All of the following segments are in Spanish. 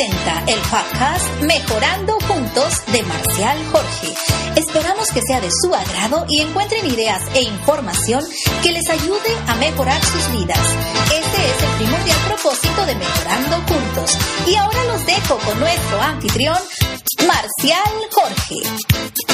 El podcast Mejorando Juntos de Marcial Jorge. Esperamos que sea de su agrado y encuentren ideas e información que les ayude a mejorar sus vidas. Este es el primordial propósito de Mejorando Juntos. Y ahora los dejo con nuestro anfitrión, Marcial Jorge.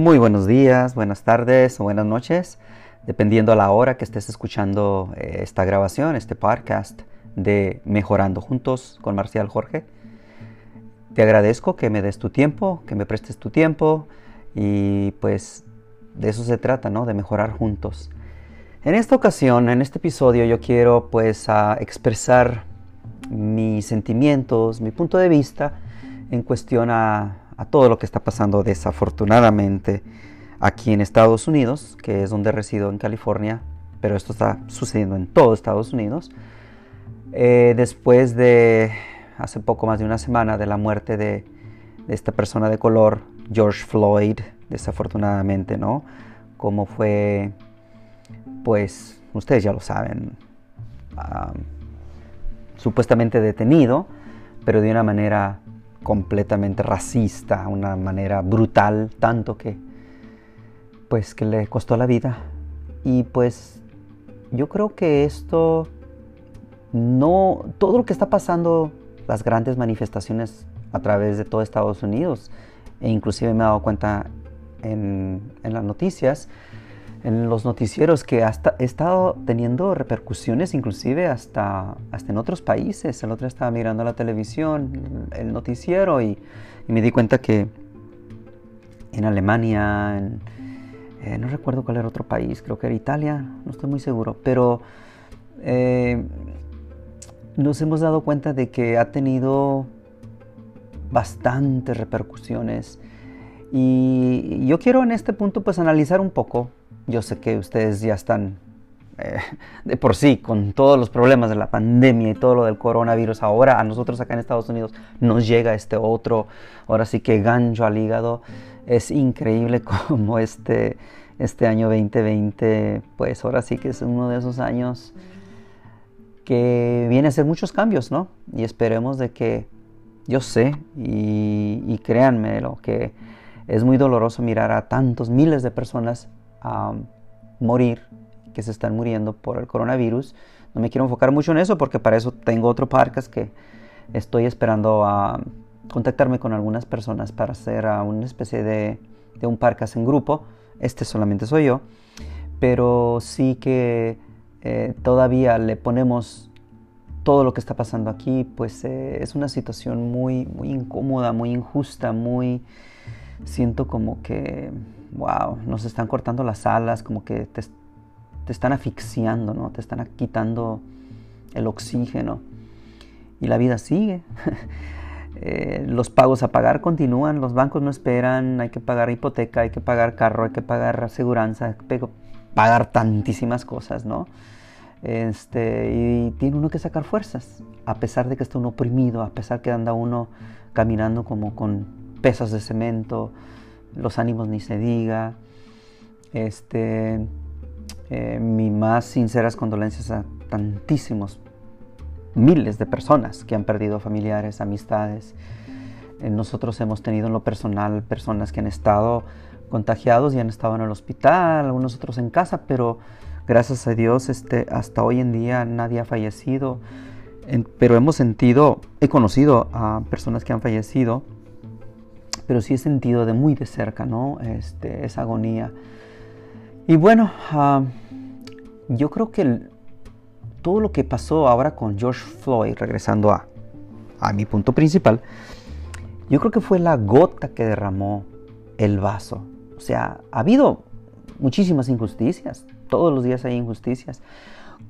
Muy buenos días, buenas tardes o buenas noches, dependiendo a la hora que estés escuchando eh, esta grabación, este podcast de Mejorando Juntos con Marcial Jorge. Te agradezco que me des tu tiempo, que me prestes tu tiempo y pues de eso se trata, ¿no? De mejorar juntos. En esta ocasión, en este episodio, yo quiero pues expresar mis sentimientos, mi punto de vista en cuestión a a todo lo que está pasando desafortunadamente aquí en Estados Unidos, que es donde resido en California, pero esto está sucediendo en todo Estados Unidos. Eh, después de hace poco más de una semana de la muerte de, esta persona de color, George Floyd, desafortunadamente, ¿no? Como fue, pues, ustedes ya lo saben, supuestamente detenido, pero de una manera completamente racista, una manera brutal, tanto que pues que le costó la vida. Y pues yo creo que esto no todo lo que está pasando, las grandes manifestaciones a través de todo Estados Unidos, e inclusive me he dado cuenta en, en las noticias, en los noticieros que he estado teniendo repercusiones inclusive hasta, hasta en otros países. El otro estaba mirando la televisión, el noticiero y, me di cuenta que en Alemania, eh, no recuerdo cuál era otro país, creo que era Italia, no estoy muy seguro, pero eh, nos hemos dado cuenta de que ha tenido bastantes repercusiones y yo quiero en este punto pues analizar un poco yo sé que ustedes ya están eh, de por sí con todos los problemas de la pandemia y todo lo del coronavirus. Ahora a nosotros acá en Estados Unidos nos llega este otro, ahora sí que gancho al hígado. Es increíble como este, este año 2020, pues ahora sí que es uno de esos años que viene a ser muchos cambios, ¿no? Y esperemos de que, yo sé, y créanme, lo que es muy doloroso mirar a tantos miles de personas a morir, que se están muriendo por el coronavirus. No me quiero enfocar mucho en eso porque para eso tengo otro podcast que estoy esperando a contactarme con algunas personas para hacer una especie de, de un podcast en grupo. Este solamente soy yo, pero sí que eh, todavía le ponemos todo lo que está pasando aquí, pues eh, es una situación muy, muy incómoda, muy injusta, muy... Siento como que wow, nos están cortando las alas, como que te, están asfixiando, ¿no? Te están quitando el oxígeno. Y la vida sigue. Eh, los pagos a pagar continúan, los bancos no esperan, hay que pagar hipoteca, hay que pagar carro, hay que pagar aseguranza, hay que pagar tantísimas cosas, ¿no? Este, y tiene uno que sacar fuerzas, a pesar de que está uno oprimido, a pesar que anda uno caminando como con pesas de cemento, los ánimos ni se diga. Este, eh, mis más sinceras condolencias a tantísimos, miles de personas que han perdido familiares, amistades. Eh, nosotros hemos tenido en lo personal personas que han estado contagiados y han estado en el hospital, algunos otros en casa, pero gracias a Dios este, hasta hoy en día nadie ha fallecido. pero hemos sentido, he conocido a personas que han fallecido pero sí he sentido de muy de cerca, ¿no? Este, esa agonía. Y bueno, ah, yo creo que todo lo que pasó ahora con George Floyd, regresando a, a mi punto principal, yo creo que fue la gota que derramó el vaso. O sea, ha habido muchísimas injusticias, todos los días hay injusticias,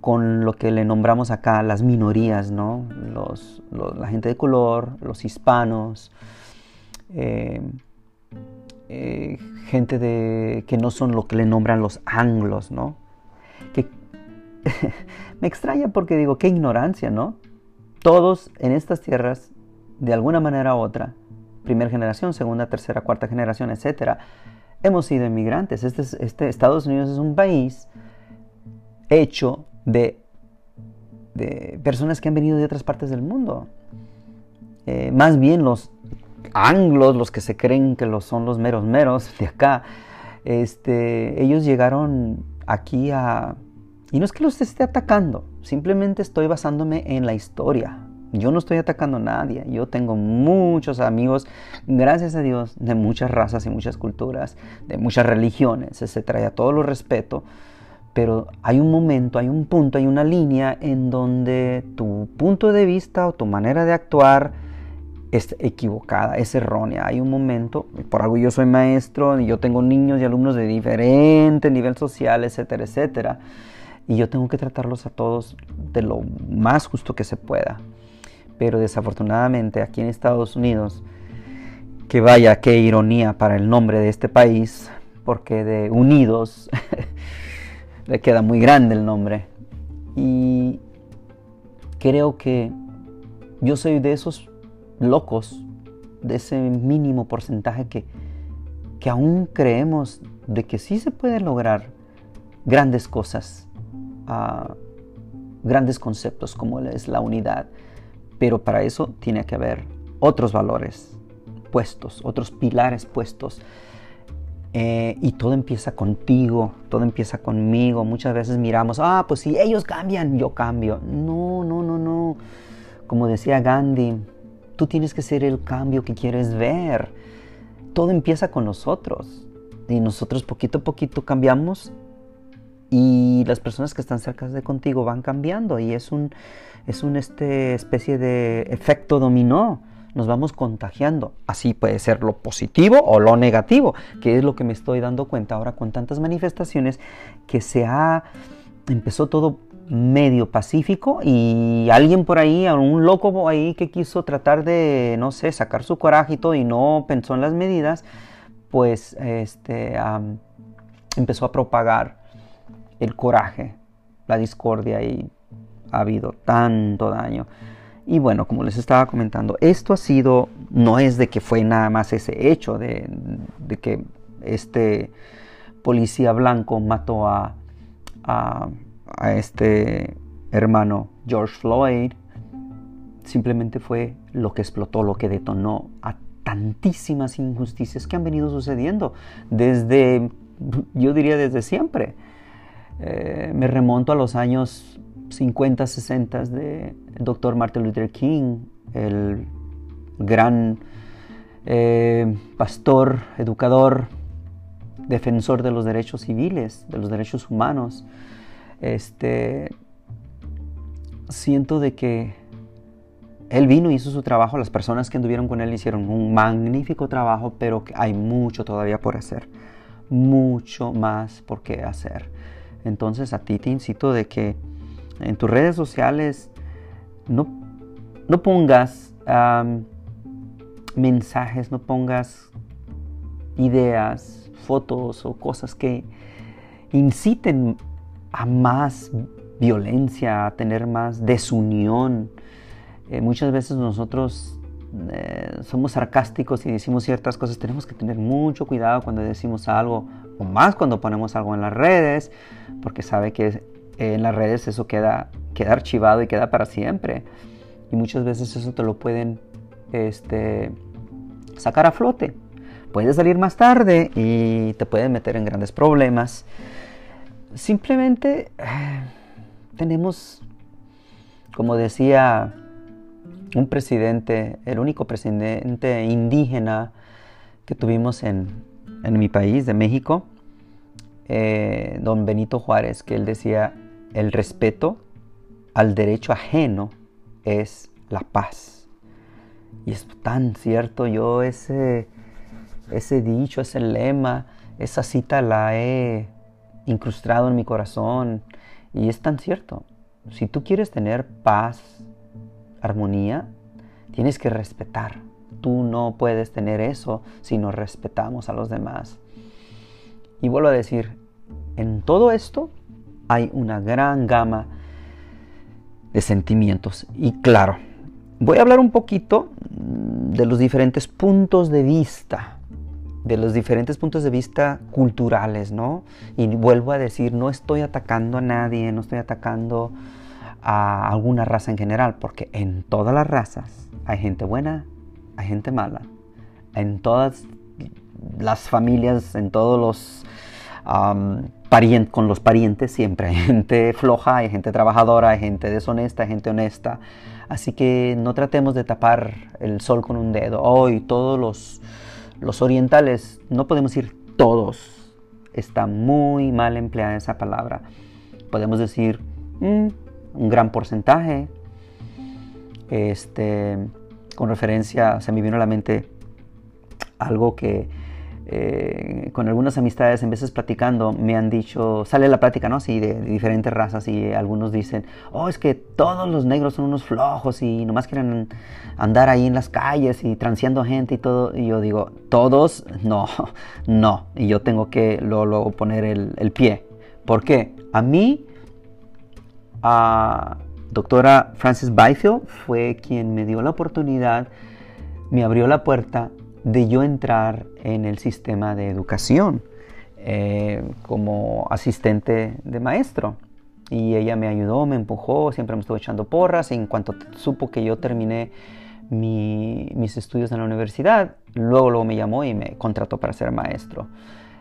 con lo que le nombramos acá las minorías, ¿no? Los, la gente de color, los hispanos, eh, eh, gente de, que no son lo que le nombran los anglos, ¿no? Que me extraña porque digo, qué ignorancia, ¿no? Todos en estas tierras, de alguna manera u otra, primera generación, segunda, tercera, cuarta generación, etcétera, hemos sido inmigrantes. Este, este, Estados Unidos es un país hecho de, personas que han venido de otras partes del mundo. Eh, más bien los anglos, los que se creen que los son los meros meros de acá, este, ellos llegaron aquí a... Y no es que los esté atacando, simplemente estoy basándome en la historia. Yo no estoy atacando a nadie. Yo tengo muchos amigos, gracias a Dios, de muchas razas y muchas culturas, de muchas religiones, etc. Y a todos los respeto. Pero hay un momento, hay un punto, hay una línea en donde tu punto de vista o tu manera de actuar es equivocada, es errónea. Hay un momento, por algo yo soy maestro y yo tengo niños y alumnos de diferente nivel social, etcétera, etcétera. Y yo tengo que tratarlos a todos de lo más justo que se pueda. Pero desafortunadamente aquí en Estados Unidos, que vaya, qué ironía para el nombre de este país, porque de Unidos le queda muy grande el nombre. Y creo que yo soy de esos locos de ese mínimo porcentaje que, que aún creemos de que sí se puede lograr grandes cosas, uh, grandes conceptos como es la unidad, pero para eso tiene que haber otros valores puestos, otros pilares puestos. Eh, y todo empieza contigo, todo empieza conmigo. Muchas veces miramos, ah, pues si ellos cambian, yo cambio. No, no, no, no. Como decía Gandhi, Tú tienes que ser el cambio que quieres ver. Todo empieza con nosotros. Y nosotros poquito a poquito cambiamos y las personas que están cerca de contigo van cambiando y es un es una este, especie de efecto dominó nos vamos contagiando así puede ser lo positivo o lo negativo que es lo que me estoy dando cuenta ahora con tantas manifestaciones que se ha empezó todo medio pacífico y alguien por ahí, un loco ahí que quiso tratar de, no sé, sacar su coraje y todo y no pensó en las medidas, pues este, empezó a propagar el coraje, la discordia y ha habido tanto daño. Y bueno, como les estaba comentando, esto ha sido, no es de que fue nada más ese hecho de, de que este policía blanco mató a, a a este hermano George Floyd, simplemente fue lo que explotó, lo que detonó a tantísimas injusticias que han venido sucediendo desde, yo diría desde siempre. Eh, me remonto a los años 50, 60 de Dr. Martin Luther King, el gran eh, pastor, educador, defensor de los derechos civiles, de los derechos humanos este, siento de que él vino y hizo su trabajo, las personas que anduvieron con él hicieron un magnífico trabajo, pero hay mucho todavía por hacer, mucho más por qué hacer. Entonces a ti te incito de que en tus redes sociales no, no pongas mensajes, no pongas ideas, fotos o cosas que inciten a más violencia, a tener más desunión. Eh, muchas veces nosotros eh, somos sarcásticos y decimos ciertas cosas, tenemos que tener mucho cuidado cuando decimos algo, o más cuando ponemos algo en las redes, porque sabe que eh, en las redes eso queda, queda archivado y queda para siempre. Y muchas veces eso te lo pueden este, sacar a flote. Puede salir más tarde y te pueden meter en grandes problemas simplemente eh, tenemos, como decía un presidente, el único presidente indígena que tuvimos en, mi país, de México, eh, don Benito Juárez, que él decía, el respeto al derecho ajeno es la paz. Y es tan cierto, yo ese, ese dicho, ese lema, esa cita la he incrustado en mi corazón. Y es tan cierto. Si tú quieres tener paz, armonía, tienes que respetar. Tú no puedes tener eso si no respetamos a los demás. Y vuelvo a decir, en todo esto hay una gran gama de sentimientos. Y claro, voy a hablar un poquito de los diferentes puntos de vista, de los diferentes puntos de vista culturales, ¿no? Y vuelvo a decir, no estoy atacando a nadie, no estoy atacando a alguna raza en general, porque en todas las razas hay gente buena, hay gente mala. En todas las familias, en todos los parientes, con los parientes siempre hay gente floja, hay gente trabajadora, hay gente deshonesta, hay gente honesta. Así que no tratemos de tapar el sol con un dedo. Hoy todos los, los orientales, no podemos decir todos, está muy mal empleada esa palabra. Podemos decir mm, un gran porcentaje. Este, con referencia, se me vino a la mente algo que eh, con algunas amistades, en veces platicando, me han dicho, sale la plática, ¿no? Sí, de, diferentes razas y algunos dicen, oh, es que todos los negros son unos flojos y nomás quieren andar ahí en las calles y transeando gente y todo. Y yo digo, todos, no, no. Y yo tengo que luego, poner el, el, pie. ¿Por qué? A mí, a doctora Frances Byfield fue quien me dio la oportunidad, me abrió la puerta de yo entrar en el sistema de educación eh, como asistente de maestro. Y ella me ayudó, me empujó, siempre me estuvo echando porras. Y en cuanto supo que yo terminé mis estudios en la universidad, luego, luego me llamó y me contrató para ser maestro.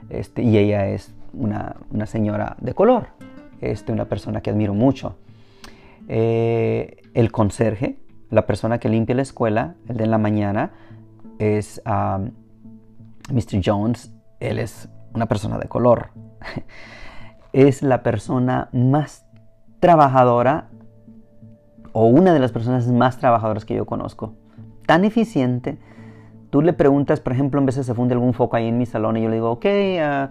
Este, y ella es una, señora de color, este, una persona que admiro mucho. Eh, el conserje, la persona que limpia la escuela, el de la mañana, es um, Mr. Jones. Él es una persona de color. es la persona más trabajadora o una de las personas más trabajadoras que yo conozco. Tan eficiente. Tú le preguntas, por ejemplo, en veces se funde algún foco ahí en mi salón y yo le digo, ok, uh,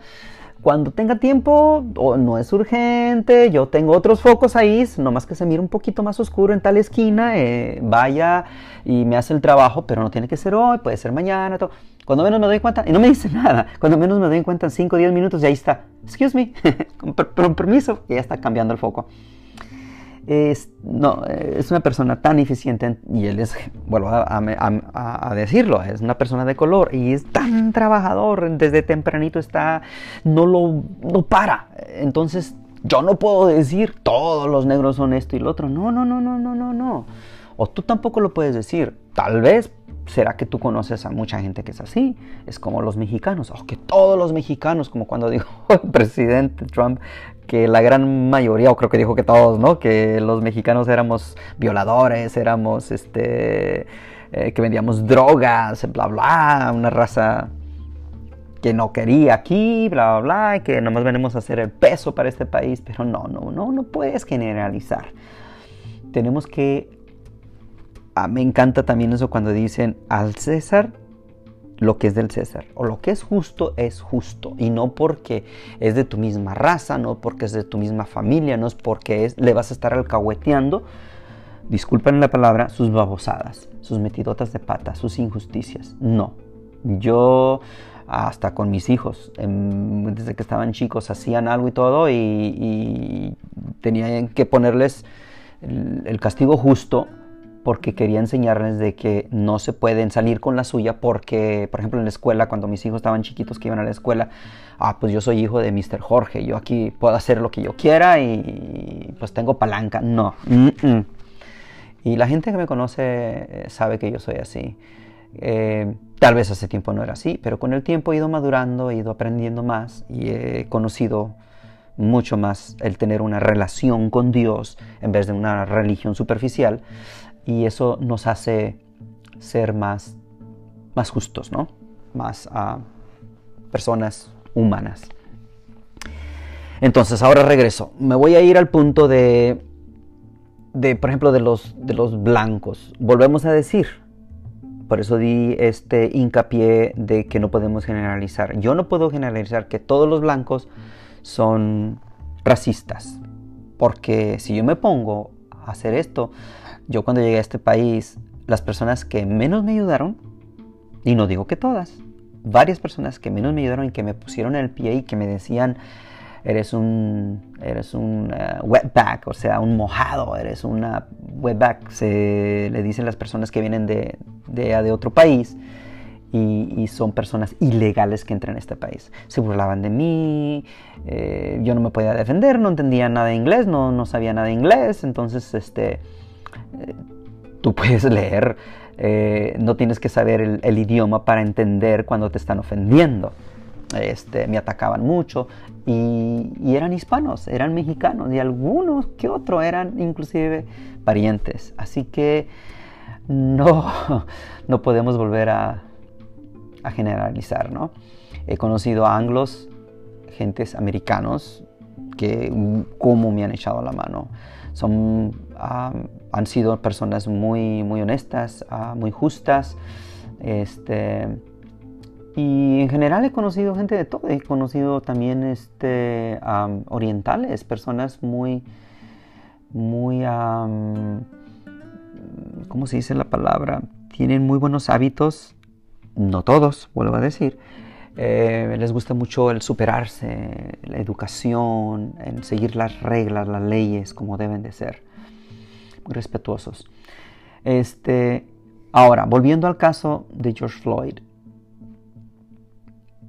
cuando tenga tiempo, no es urgente, yo tengo otros focos ahí, nomás que se mire un poquito más oscuro en tal esquina, eh, vaya y me hace el trabajo, pero no tiene que ser hoy, puede ser mañana, todo. Cuando menos me doy cuenta, y no me dice nada, cuando menos me doy cuenta en 5 o 10 minutos, y ahí está, excuse me, con permiso, y ya está cambiando el foco es, no, es una persona tan eficiente y él es, vuelvo a, decirlo, es una persona de color y es tan trabajador, desde tempranito está, no lo, no para. Entonces yo no puedo decir todos los negros son esto y lo otro. No, no, no, no, no, no, no. O tú tampoco lo puedes decir. Tal vez será que tú conoces a mucha gente que es así. Es como los mexicanos. O que todos los mexicanos, como cuando dijo el presidente Trump, que la gran mayoría, o creo que dijo que todos, ¿no? Que los mexicanos éramos violadores, éramos, este, eh, que vendíamos drogas, bla, bla, una raza que no quería aquí, bla, bla, bla, que nomás venimos a hacer el peso para este país, pero no, no, no, no puedes generalizar. Tenemos que... Ah, me encanta también eso cuando dicen al César lo que es del César. O lo que es justo es justo. Y no porque es de tu misma raza, no porque es de tu misma familia, no es porque es, le vas a estar alcahueteando, disculpen la palabra, sus babosadas, sus metidotas de pata, sus injusticias. No. Yo hasta con mis hijos, desde que estaban chicos, hacían algo y todo y, y tenían que ponerles el castigo justo porque quería enseñarles de que no se pueden salir con la suya porque, por ejemplo, en la escuela, cuando mis hijos estaban chiquitos que iban a la escuela, ah, pues yo soy hijo de Mr. Jorge, yo aquí puedo hacer lo que yo quiera y pues tengo palanca. No. Y la gente que me conoce eh, sabe que yo soy así. Eh, tal vez hace tiempo no era así, pero con el tiempo he ido madurando, he ido aprendiendo más y he conocido mucho más el tener una relación con Dios en vez de una religión superficial y eso nos hace ser más, más justos, ¿no? Más uh, personas humanas. Entonces, ahora regreso. Me voy a ir al punto de, de por ejemplo, de los, de los blancos. Volvemos a decir, por eso di este hincapié de que no podemos generalizar. Yo no puedo generalizar que todos los blancos son racistas. Porque si yo me pongo a hacer esto, yo cuando llegué a este país, las personas que menos me ayudaron, y no digo que todas, varias personas que menos me ayudaron y que me pusieron el pie y que me decían, eres un, eres un uh, wetback, o sea, un mojado, eres una wetback, se le dicen las personas que vienen de, de, otro país y, son personas ilegales que entran a este país. Se burlaban de mí, eh, yo no me podía defender, no entendía nada de inglés, no, no sabía nada de inglés, entonces este, tú puedes leer, eh, no tienes que saber el, el idioma para entender cuando te están ofendiendo. Este, me atacaban mucho y, eran hispanos, eran mexicanos y algunos que otros eran inclusive parientes. Así que no, no podemos volver a, generalizar, ¿no? He conocido a anglos, gentes americanos, que como me han echado la mano. Son, ah, han sido personas muy, muy honestas, ah, muy justas, este, y en general he conocido gente de todo. He conocido también este, orientales, personas muy, muy, ¿cómo se dice la palabra? Tienen muy buenos hábitos, no todos, vuelvo a decir. Eh, les gusta mucho el superarse, la educación, el seguir las reglas, las leyes como deben de ser. Respetuosos. Este, ahora, volviendo al caso de George Floyd.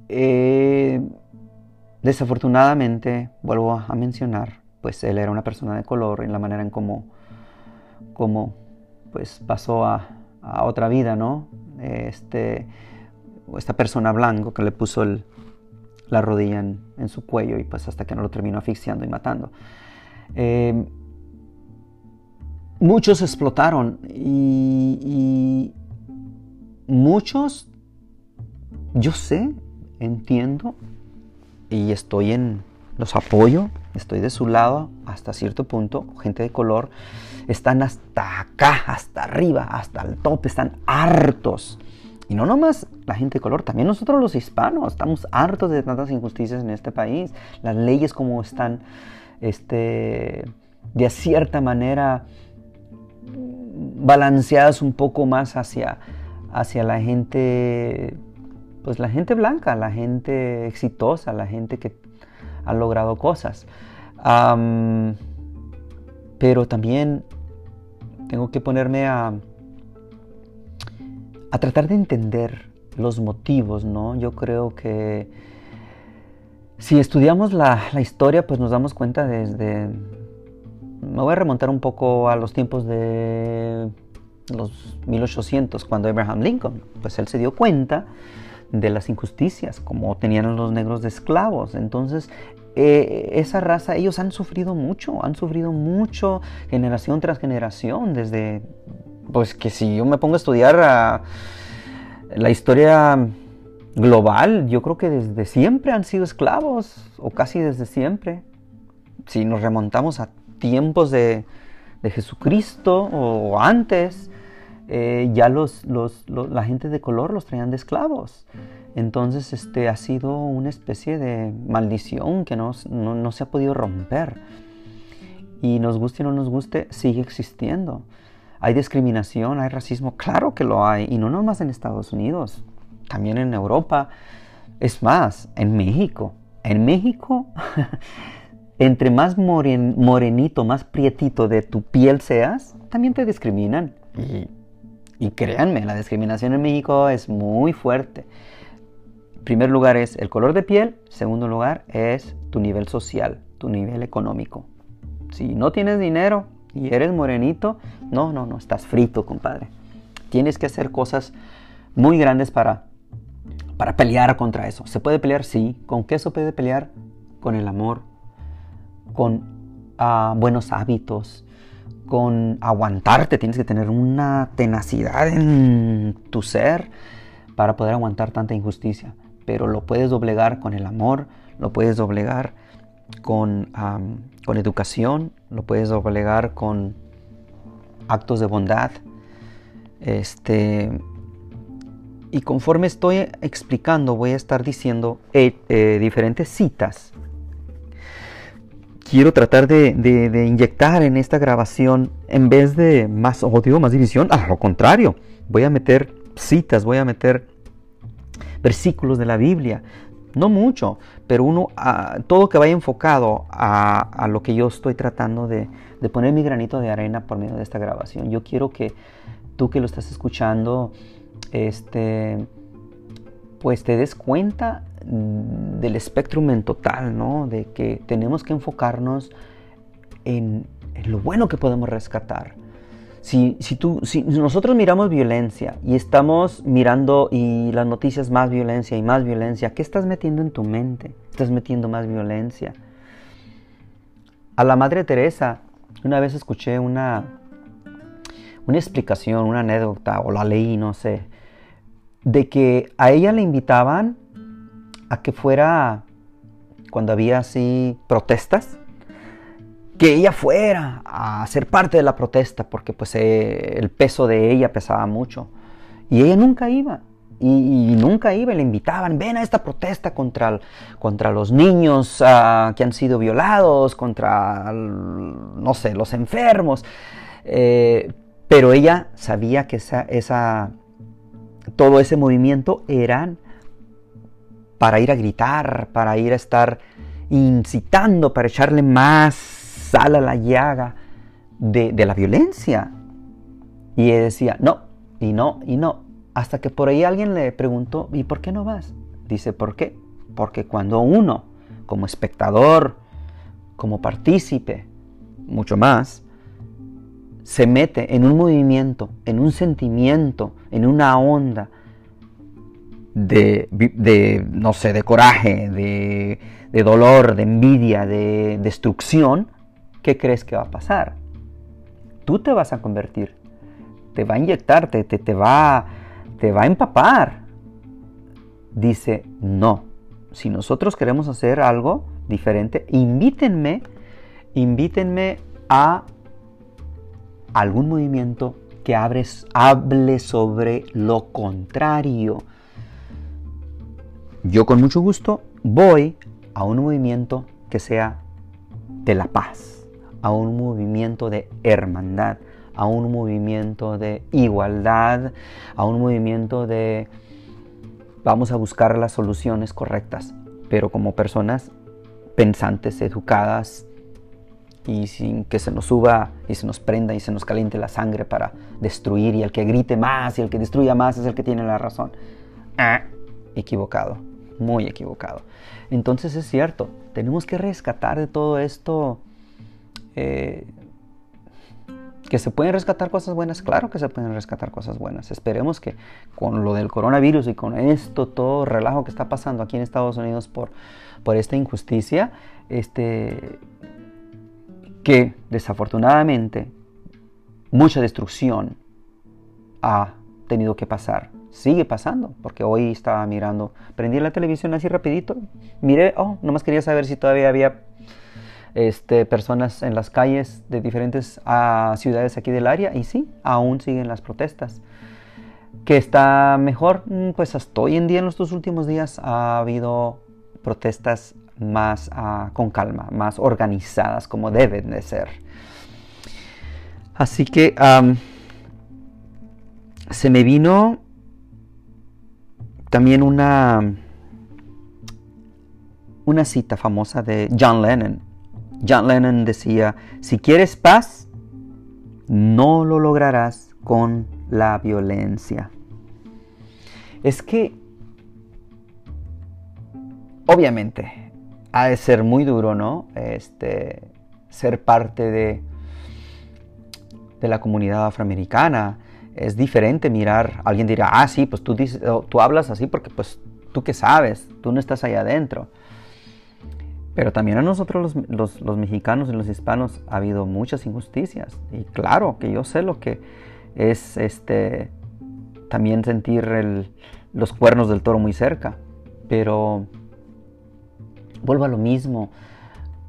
Eh, desafortunadamente, vuelvo a mencionar, pues él era una persona de color en la manera en cómo, pues pasó a, otra vida, ¿no? Este, esta persona blanco que le puso la rodilla en, su cuello y pues hasta que no lo terminó asfixiando y matando. Eh, muchos explotaron y muchos, yo sé, entiendo y estoy en, los apoyo, estoy de su lado hasta cierto punto, gente de color, están hasta acá, hasta arriba, hasta el tope, están hartos. Y no nomás la gente de color, también nosotros los hispanos estamos hartos de tantas injusticias en este país. Las leyes como están, este, de cierta manera, balanceadas un poco más hacia, hacia la gente pues la gente blanca, la gente exitosa, la gente que ha logrado cosas. pero también tengo que ponerme a, a tratar de entender los motivos, ¿no? Yo creo que si estudiamos la, la, historia, pues nos damos cuenta desde... Me voy a remontar un poco a los tiempos de los 1800, cuando Abraham Lincoln, pues él se dio cuenta de las injusticias, como tenían los negros de esclavos. Entonces, eh, esa raza, ellos han sufrido mucho, han sufrido mucho generación tras generación, desde, pues que si yo me pongo a estudiar la historia global, yo creo que desde siempre han sido esclavos, o casi desde siempre. Si nos remontamos a tiempos de, de Jesucristo o antes, eh, ya los, la gente de color los traían de esclavos. Entonces este, ha sido una especie de maldición que no, se ha podido romper. Y nos guste o no nos guste, sigue existiendo. Hay discriminación, hay racismo, claro que lo hay. Y no nomás en Estados Unidos, también en Europa. Es más, en México. En México, entre más morenito, más prietito de tu piel seas, también te discriminan. Y créanme, la discriminación en México es muy fuerte. primer lugar es el color de piel, segundo lugar es tu nivel social, tu nivel económico. Si no tienes dinero y eres morenito, no, no, no, estás frito, compadre. Tienes que hacer cosas muy grandes para, para pelear contra eso. ¿Se puede pelear? Sí. ¿Con qué se puede pelear? Con el amor, con ah, buenos hábitos, con aguantarte, tienes que tener una tenacidad en tu ser para poder aguantar tanta injusticia. Pero lo puedes doblegar con el amor, lo puedes doblegar con, con educación, lo puedes doblegar con actos de bondad. Este, y conforme estoy explicando, voy a estar diciendo eh, eh, diferentes citas quiero tratar de, inyectar en esta grabación, en vez de más odio, más división, a lo contrario, voy a meter citas, voy a meter versículos de la Biblia, no mucho, pero uno, ah, todo que vaya enfocado a, lo que yo estoy tratando de, de, poner mi granito de arena por medio de esta grabación. Yo quiero que tú que lo estás escuchando, este, pues te des cuenta del espectro en total, ¿no? De que tenemos que enfocarnos en, en lo bueno que podemos rescatar si, tú, si nosotros miramos violencia y estamos mirando y las noticias más violencia y más violencia, ¿qué estás metiendo en tu mente? Estás metiendo más violencia. A la Madre Teresa, una vez escuché una, una explicación, una anécdota, o la leí, no sé, de que a ella le invitaban a que fuera, cuando había así protestas, que ella fuera a ser parte de la protesta, porque pues eh, el peso de ella pesaba mucho. Y ella nunca iba. Y, nunca iba, le invitaban, ven a esta protesta contra, contra los niños ah, que han sido violados, contra, no sé, los enfermos. Eh, pero ella sabía que esa, esa, todo ese movimiento eran para ir a gritar, para ir a estar incitando, para echarle más sal a la llaga de, la violencia. Y él decía, no, y no, y no. Hasta que por ahí alguien le preguntó, ¿y por qué no vas? Dice, ¿por qué? Porque cuando uno, como espectador, como partícipe, mucho más, se mete en un movimiento, en un sentimiento, en una onda de, de no sé, de coraje, de, de dolor, de envidia, de destrucción, ¿qué crees que va a pasar? Tú te vas a convertir, te va a inyectar, te, te, va, te va a empapar. Dice, no, si nosotros queremos hacer algo diferente, invítenme, invítenme a algún movimiento que hable sobre lo contrario. Yo con mucho gusto voy a un movimiento que sea de la paz a un movimiento de hermandad, a un movimiento de igualdad, a un movimiento de vamos a buscar las soluciones correctas, pero como personas pensantes, educadas y sin que se nos suba y se nos prenda y se nos caliente la sangre para destruir y el que grite más y el que destruya más es el que tiene la razón. Ah, equivocado, muy equivocado. Entonces es cierto, tenemos que rescatar de todo esto eh, que se pueden rescatar cosas buenas, claro que se pueden rescatar cosas buenas. Esperemos que con lo del coronavirus y con esto, todo relajo que está pasando aquí en Estados Unidos por, por esta injusticia, este, que desafortunadamente mucha destrucción ha tenido que pasar. Sigue pasando, porque hoy estaba mirando, prendí la televisión así rapidito, miré, oh, nomás quería saber si todavía había este, personas en las calles de diferentes ah, ciudades aquí del área y sí, aún siguen las protestas. ¿Que está mejor? Mm, pues hasta hoy en día, en los dos últimos días, ha habido protestas más ah, con calma, más organizadas como deben de ser. Así que se me vino también una, una cita famosa de John Lennon John Lennon decía, si quieres paz, no lo lograrás con la violencia. Es que, obviamente, ha de ser muy duro, ¿no? Este, ser parte de, de la comunidad afroamericana. Es diferente mirar, alguien dirá, ah, sí, pues tú, dices, tú hablas así porque pues tú qué sabes, tú no estás allá adentro. Pero también a nosotros los, mexicanos y los hispanos ha habido muchas injusticias. Y claro que yo sé lo que es este también sentir los cuernos del toro muy cerca. Pero vuelvo a lo mismo.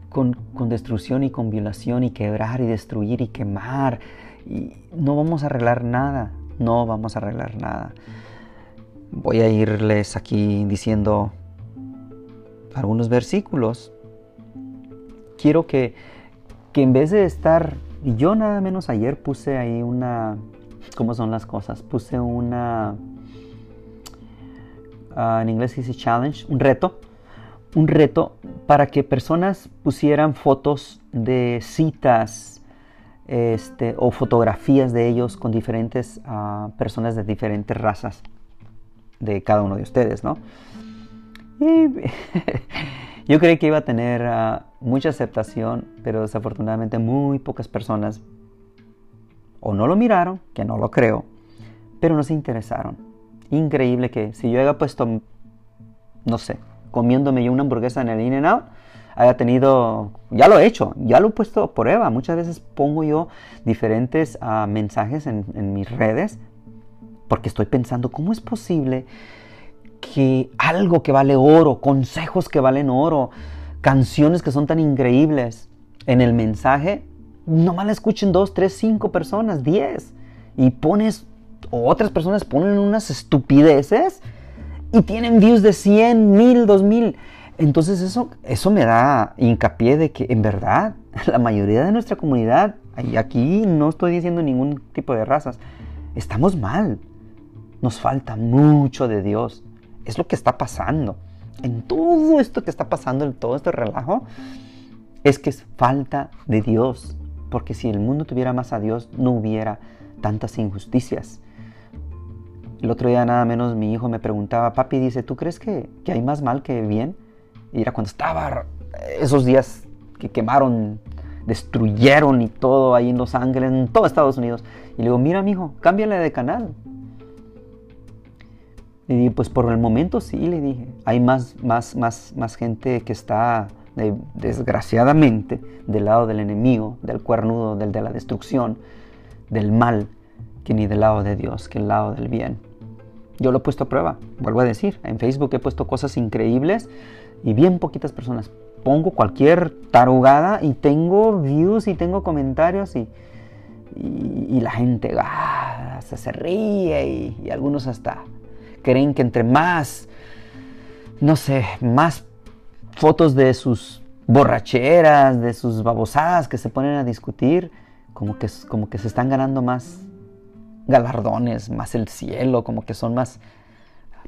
Con, con, destrucción y con violación y quebrar y destruir y quemar. Y no vamos a arreglar nada. No vamos a arreglar nada. Voy a irles aquí diciendo algunos versículos, quiero que, en vez de estar, y yo nada menos ayer puse ahí una, ¿cómo son las cosas? Puse una, ah, en inglés dice challenge, un reto, un reto para que personas pusieran fotos de citas este, o fotografías de ellos con diferentes ah, personas de diferentes razas de cada uno de ustedes, ¿no? Y yo creí que iba a tener ah, mucha aceptación, pero desafortunadamente muy pocas personas o no lo miraron, que no lo creo, pero no se interesaron. Increíble que si yo haya puesto, no sé, comiéndome yo una hamburguesa en el In n Out, haya tenido, ya lo he hecho, ya lo he puesto a prueba. Muchas veces pongo yo diferentes ah, mensajes en, mis redes porque estoy pensando, ¿cómo es posible que algo que vale oro, consejos que valen oro, canciones que son tan increíbles en el mensaje, nomás la escuchen dos, tres, cinco personas, diez, y pones, o otras personas ponen unas estupideces y tienen views de 100, 1000, 2000. Entonces eso, eso me da hincapié de que en verdad la mayoría de nuestra comunidad, y aquí no estoy diciendo ningún tipo de razas, estamos mal. Nos falta mucho de Dios. Es lo que está pasando. En todo esto que está pasando, en todo este relajo, es que es falta de Dios. Porque si el mundo tuviera más a Dios, no hubiera tantas injusticias. El otro día nada menos mi hijo me preguntaba, papi, dice, ¿tú crees que, que hay más mal que bien? Y era cuando estaba esos días que quemaron, destruyeron y todo ahí en Los Ángeles, en todo Estados Unidos. Y le digo, mira, mijo, cámbiale de canal. Y pues por el momento sí, le dije, hay más, más, más, más gente que está desgraciadamente del lado del enemigo, del cuernudo, del de la destrucción, del mal, que ni del lado de Dios, que el lado del bien. Yo lo he puesto a prueba, vuelvo a decir, en Facebook he puesto cosas increíbles y bien poquitas personas. Pongo cualquier tarugada y tengo views y tengo comentarios y, y, la gente ah, se, ríe y, y algunos hasta creen que entre más, no sé, más fotos de sus borracheras, de sus babosadas que se ponen a discutir, como que, como que se están ganando más galardones, más el cielo, como que son más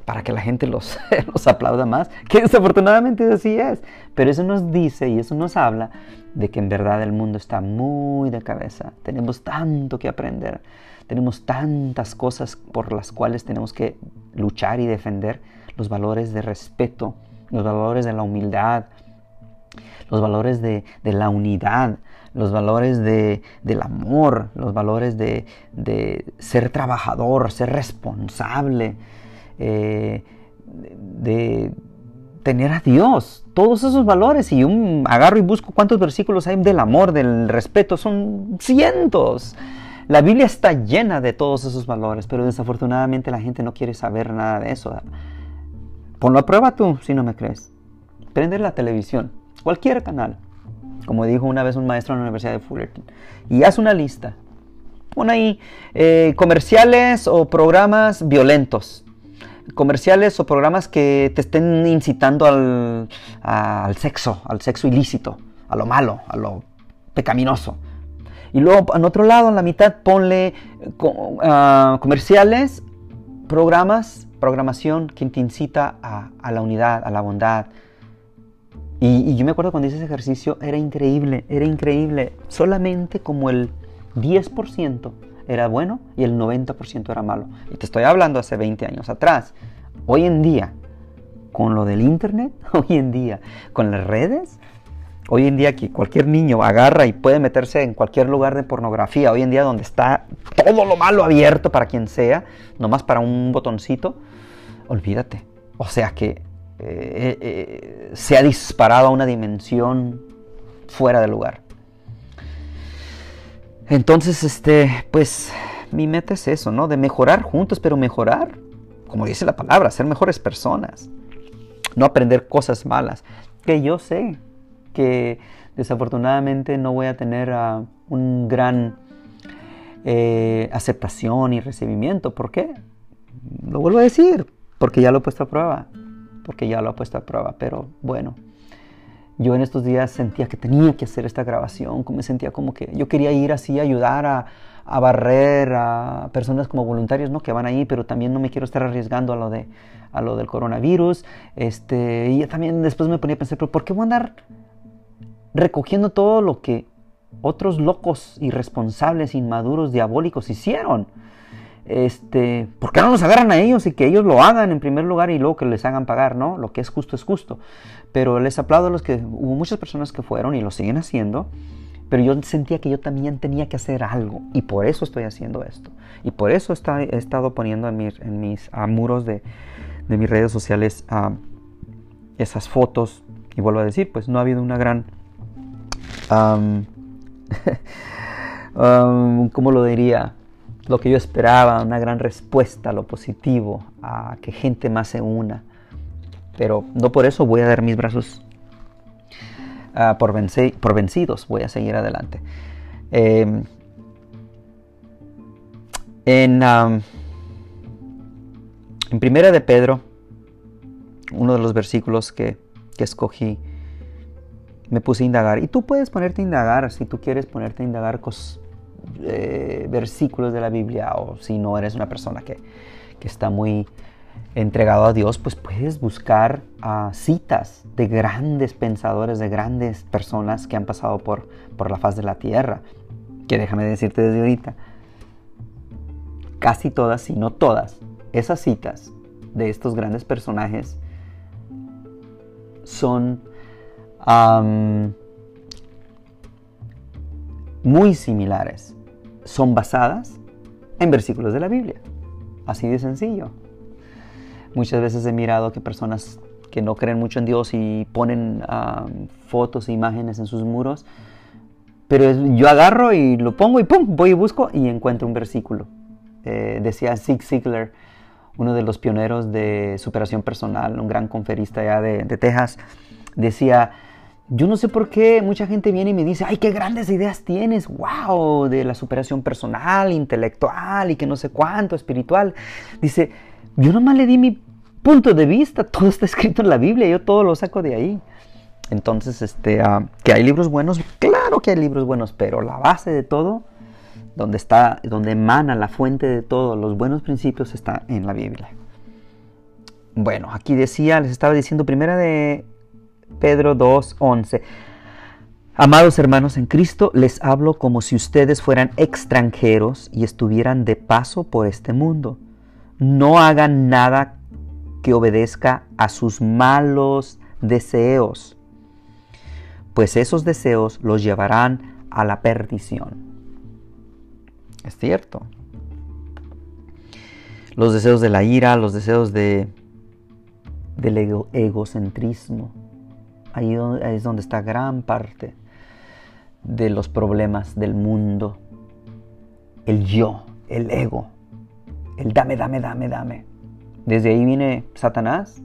para que la gente los, los aplauda más, que desafortunadamente así es. Pero eso nos dice y eso nos habla de que en verdad el mundo está muy de cabeza. Tenemos tanto que aprender, tenemos tantas cosas por las cuales tenemos que luchar y defender los valores de respeto, los valores de la humildad, los valores de, la unidad, los valores de, del amor, los valores de, ser trabajador, ser responsable, eh, de tener a Dios, todos esos valores. Y un agarro y busco cuántos versículos hay del amor, del respeto, son cientos. La Biblia está llena de todos esos valores, pero desafortunadamente la gente no quiere saber nada de eso. Ponlo a prueba tú si no me crees. Prende la televisión, cualquier canal, como dijo una vez un maestro en la Universidad de Fullerton, y haz una lista. Pon ahí eh, comerciales o programas violentos, comerciales o programas que te estén incitando al, al sexo, al sexo ilícito, a lo malo, a lo pecaminoso. Y luego, en otro lado, en la mitad, ponle uh, comerciales, programas, programación que te incita a, la unidad, a la bondad. Y, y, yo me acuerdo cuando hice ese ejercicio, era increíble, era increíble. Solamente como el 10% era bueno y el 90% era malo. Y te estoy hablando hace 20 años atrás. Hoy en día, con lo del Internet, hoy en día, con las redes, Hoy en día que cualquier niño agarra y puede meterse en cualquier lugar de pornografía, hoy en día donde está todo lo malo abierto para quien sea, nomás para un botoncito, olvídate. O sea que eh, eh, se ha disparado a una dimensión fuera de lugar. Entonces, este, pues mi meta es eso, ¿no? De mejorar juntos, pero mejorar, como dice la palabra, ser mejores personas. No aprender cosas malas. Que yo sé, que desafortunadamente no voy a tener uh, un gran eh, aceptación y recibimiento. ¿Por qué? Lo vuelvo a decir, porque ya lo he puesto a prueba, porque ya lo he puesto a prueba, pero bueno. Yo en estos días sentía que tenía que hacer esta grabación, me sentía como que yo quería ir así a ayudar a, a barrer a personas como voluntarios, ¿no? Que van ahí, pero también no me quiero estar arriesgando a lo de a lo del coronavirus. Este, y también después me ponía a pensar, pero ¿por qué voy a andar recogiendo todo lo que otros locos, irresponsables, inmaduros, diabólicos hicieron? Este, ¿por qué no nos agarran a ellos y que ellos lo hagan en primer lugar y luego que les hagan pagar, ¿no? Lo que es justo es justo. Pero les aplaudo a los que hubo muchas personas que fueron y lo siguen haciendo pero yo sentía que yo también tenía que hacer algo y por eso estoy haciendo esto. Y por eso he estado poniendo en mis, en mis muros de, de, mis redes sociales esas fotos. Y vuelvo a decir, pues no ha habido una gran... ¿Cómo lo diría? Lo que yo esperaba, una gran respuesta a lo positivo, a que gente más se una. Pero no por eso voy a dar mis brazos Ah, por, vencidos. Voy a seguir adelante. Em, en, en Primera de Pedro, uno de los versículos que, escogí, me puse a indagar. Y tú puedes ponerte a indagar si tú quieres ponerte a indagar eh, versículos de la Biblia o si no eres una persona que, que está muy entregado a Dios, pues puedes buscar ah, citas de grandes pensadores, de grandes personas que han pasado por, por la faz de la tierra. Que déjame decirte desde ahorita, casi todas, si no todas, esas citas de estos grandes personajes son muy similares. Son basadas en versículos de la Biblia. Así de sencillo. Muchas veces he mirado que personas que no creen mucho en Dios y ponen fotos e imágenes en sus muros, pero yo agarro y lo pongo y pum, voy y busco y encuentro un versículo. Eh, decía Zig Ziglar, uno de los pioneros de superación personal, un gran conferista ya de, de Texas, decía, yo no sé por qué mucha gente viene y me dice, ay, qué grandes ideas tienes, wow, de la superación personal, intelectual y que no sé cuánto, espiritual. Dice, yo nomás le di mi punto de vista, todo está escrito en la Biblia, yo todo lo saco de ahí. Entonces, este, ah, que hay libros buenos, claro que hay libros buenos, pero la base de todo, donde está, donde emana la fuente de todos los buenos principios está en la Biblia. Bueno, aquí decía, les estaba diciendo primera de Pedro 2:11. Amados hermanos en Cristo, les hablo como si ustedes fueran extranjeros y estuvieran de paso por este mundo no hagan nada que obedezca a sus malos deseos, pues esos deseos los llevarán a la perdición. Es cierto. Los deseos de la ira, los deseos de, del egocentrismo. Ahí es donde está gran parte de los problemas del mundo. El yo, el ego el dame, dame, dame, dame. Desde ahí viene Satanás.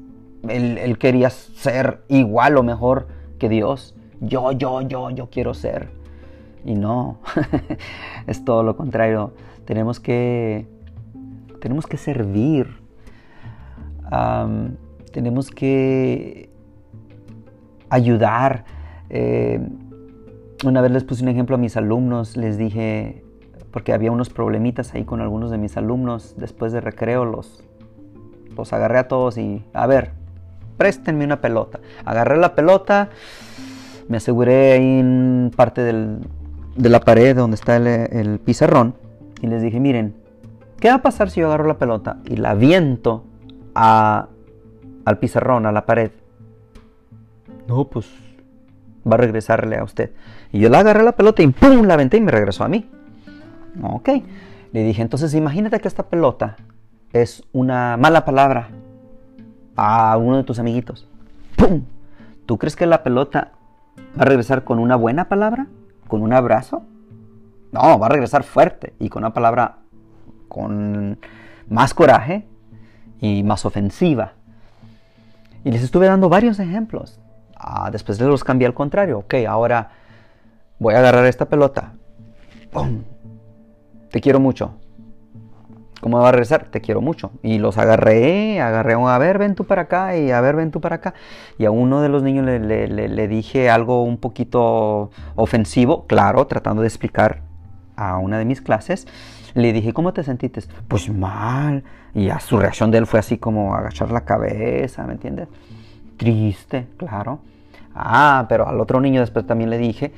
Él, quería ser igual o mejor que Dios. Yo, yo, yo, yo quiero ser. Y no, es todo lo contrario. Tenemos que, tenemos que servir. tenemos que ayudar. Eh, una vez les puse un ejemplo a mis alumnos, les dije, porque había unos problemitas ahí con algunos de mis alumnos. Después de recreo los, los agarré a todos y, a ver, préstenme una pelota. Agarré la pelota, me aseguré ahí en parte de la pared donde está el, pizarrón y les dije, miren, ¿qué va a pasar si yo agarro la pelota y la viento a, al pizarrón, a la pared? No, pues va a regresarle a usted. Y yo la agarré la pelota y ¡pum! la aventé y me regresó a mí. Ok. Le dije, entonces imagínate que esta pelota es una mala palabra a uno de tus amiguitos. ¡Pum! ¿Tú crees que la pelota va a regresar con una buena palabra? ¿Con un abrazo? No, va a regresar fuerte y con una palabra con más coraje y más ofensiva. Y les estuve dando varios ejemplos. Ah, después los cambié al contrario. Ok, ahora voy a agarrar esta pelota. ¡Pum! te quiero mucho. ¿Cómo va a regresar? Te quiero mucho. Y los agarré, agarré, a ver, ven tú para acá y a ver, ven tú para acá. Y a uno de los niños le, dije algo un poquito ofensivo, claro, tratando de explicar a una de mis clases, le dije, ¿cómo te sentiste? Pues mal. Y a su reacción de él fue así como agachar la cabeza, ¿me entiendes? Triste, claro. Ah, pero al otro niño después también le dije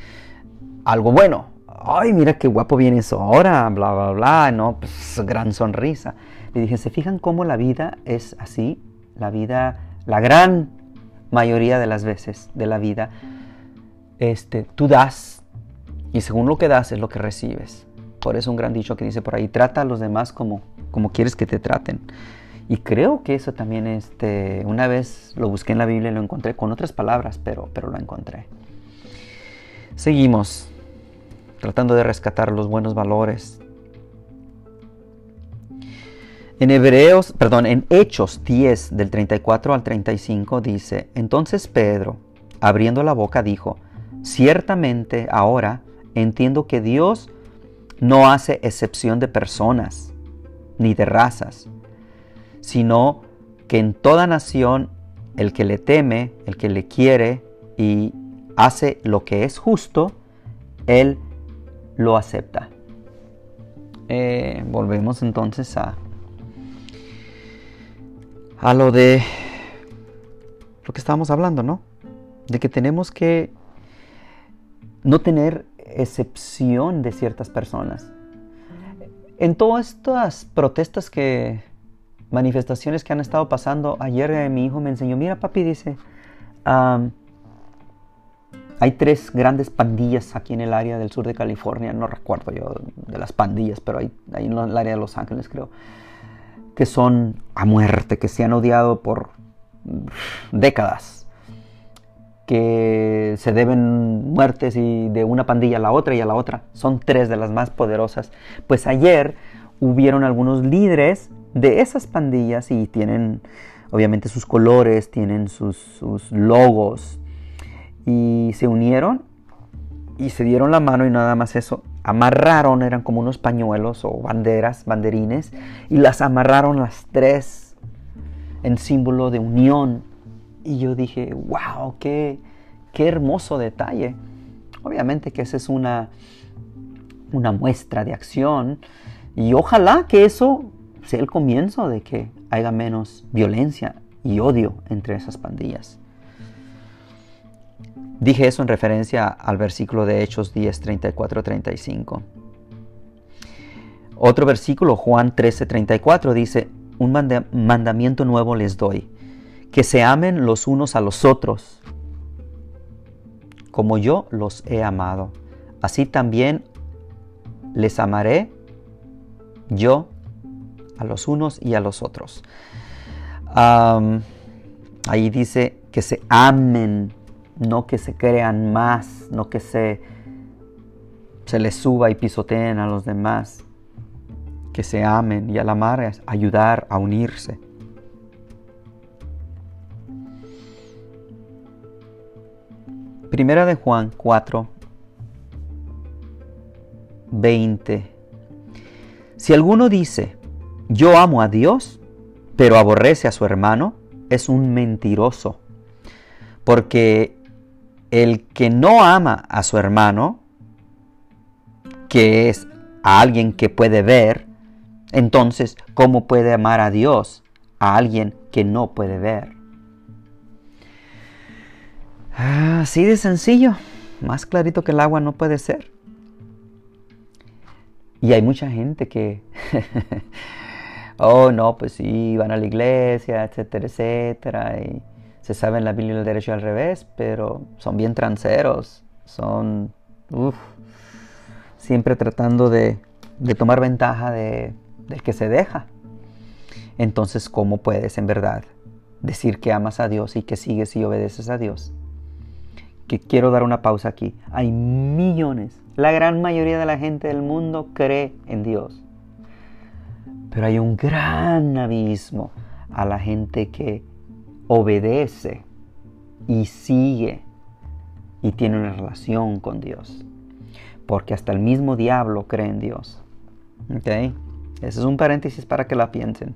algo bueno. Ay, mira qué guapo vienes ahora, bla, bla, bla. No, pues gran sonrisa. Le dije, ¿se fijan cómo la vida es así? La vida, la gran mayoría de las veces de la vida, este, tú das y según lo que das es lo que recibes. Por eso un gran dicho que dice por ahí, trata a los demás como, como quieres que te traten. Y creo que eso también, este, una vez lo busqué en la Biblia lo encontré con otras palabras, pero, pero lo encontré. Seguimos tratando de rescatar los buenos valores. En Hebreos, perdón, en Hechos 10 del 34 al 35 dice, entonces Pedro, abriendo la boca, dijo, ciertamente ahora entiendo que Dios no hace excepción de personas ni de razas, sino que en toda nación el que le teme, el que le quiere y hace lo que es justo, él lo acepta. Eh, volvemos entonces a, a lo de lo que estábamos hablando, ¿no? De que tenemos que no tener excepción de ciertas personas. En todas estas protestas que, manifestaciones que han estado pasando, ayer eh, mi hijo me enseñó, mira papi, dice, hay tres grandes pandillas aquí en el área del sur de California, no recuerdo yo de las pandillas, pero hay, hay en el área de Los Ángeles creo, que son a muerte, que se han odiado por décadas que se deben muertes y de una pandilla a la otra y a la otra. Son tres de las más poderosas. Pues ayer hubieron algunos líderes de esas pandillas y tienen obviamente sus colores, tienen sus, logos y se unieron y se dieron la mano y nada más eso. Amarraron, eran como unos pañuelos o banderas, banderines, y las amarraron las tres en símbolo de unión y yo dije, wow, qué, qué hermoso detalle. Obviamente que esa es una, una muestra de acción y ojalá que eso sea el comienzo de que haya menos violencia y odio entre esas pandillas. Dije eso en referencia al versículo de Hechos 10, 34, 35. Otro versículo, Juan 13, 34, dice, un mandamiento nuevo les doy, que se amen los unos a los otros, como yo los he amado. Así también les amaré yo a los unos y a los otros. ahí dice que se amen, no que se crean más, no que se, se les suba y pisoteen a los demás. Que se amen y al amar es ayudar a unirse. Primera de Juan 4, 20. Si alguno dice, yo amo a Dios, pero aborrece a su hermano, es un mentiroso. Porque el que no ama a su hermano, que es a alguien que puede ver, entonces, ¿cómo puede amar a Dios a alguien que no puede ver? Así de sencillo, más clarito que el agua no puede ser. Y hay mucha gente que, oh no, pues sí, van a la iglesia, etcétera, etcétera, y se saben la Biblia del derecho al revés, pero son bien tranceros, son, uff, siempre tratando de, de tomar ventaja de, del que se deja. Entonces, ¿cómo puedes en verdad decir que amas a Dios y que sigues y obedeces a Dios? que quiero dar una pausa aquí. Hay millones, la gran mayoría de la gente del mundo cree en Dios. Pero hay un gran abismo a la gente que obedece y sigue y tiene una relación con Dios. Porque hasta el mismo diablo cree en Dios. ¿Ok? Ese es un paréntesis para que la piensen.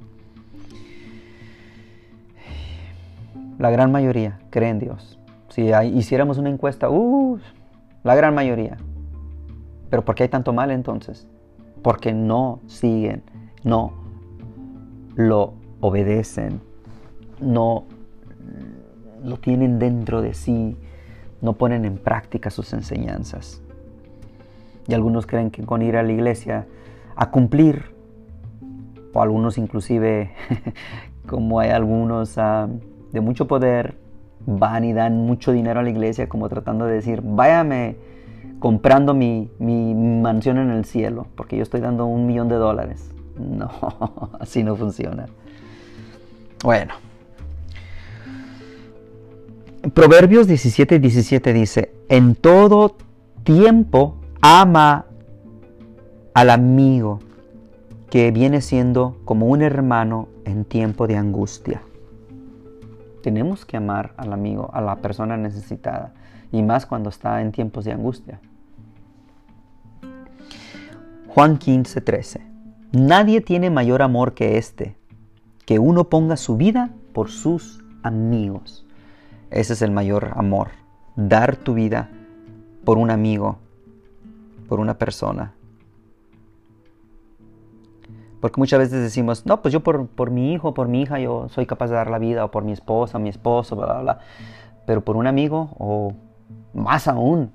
La gran mayoría cree en Dios. Si hiciéramos una encuesta, uh, la gran mayoría. ¿Pero por qué hay tanto mal entonces? Porque no siguen, no lo obedecen, no lo tienen dentro de sí, no ponen en práctica sus enseñanzas. Y algunos creen que con ir a la iglesia a cumplir, o algunos inclusive, como hay algunos ah, de mucho poder, van y dan mucho dinero a la iglesia como tratando de decir, váyame comprando mi, mi mansión en el cielo, porque yo estoy dando un millón de dólares. No, así no funciona. Bueno. Proverbios 17 17 dice, en todo tiempo ama al amigo que viene siendo como un hermano en tiempo de angustia. Tenemos que amar al amigo, a la persona necesitada, y más cuando está en tiempos de angustia. Juan 15, 13. Nadie tiene mayor amor que este, que uno ponga su vida por sus amigos. Ese es el mayor amor, dar tu vida por un amigo, por una persona. Porque muchas veces decimos, no, pues yo por, por, mi hijo, por mi hija, yo soy capaz de dar la vida, o por mi esposa, mi esposo, bla, bla, bla. Pero por un amigo, o más aún,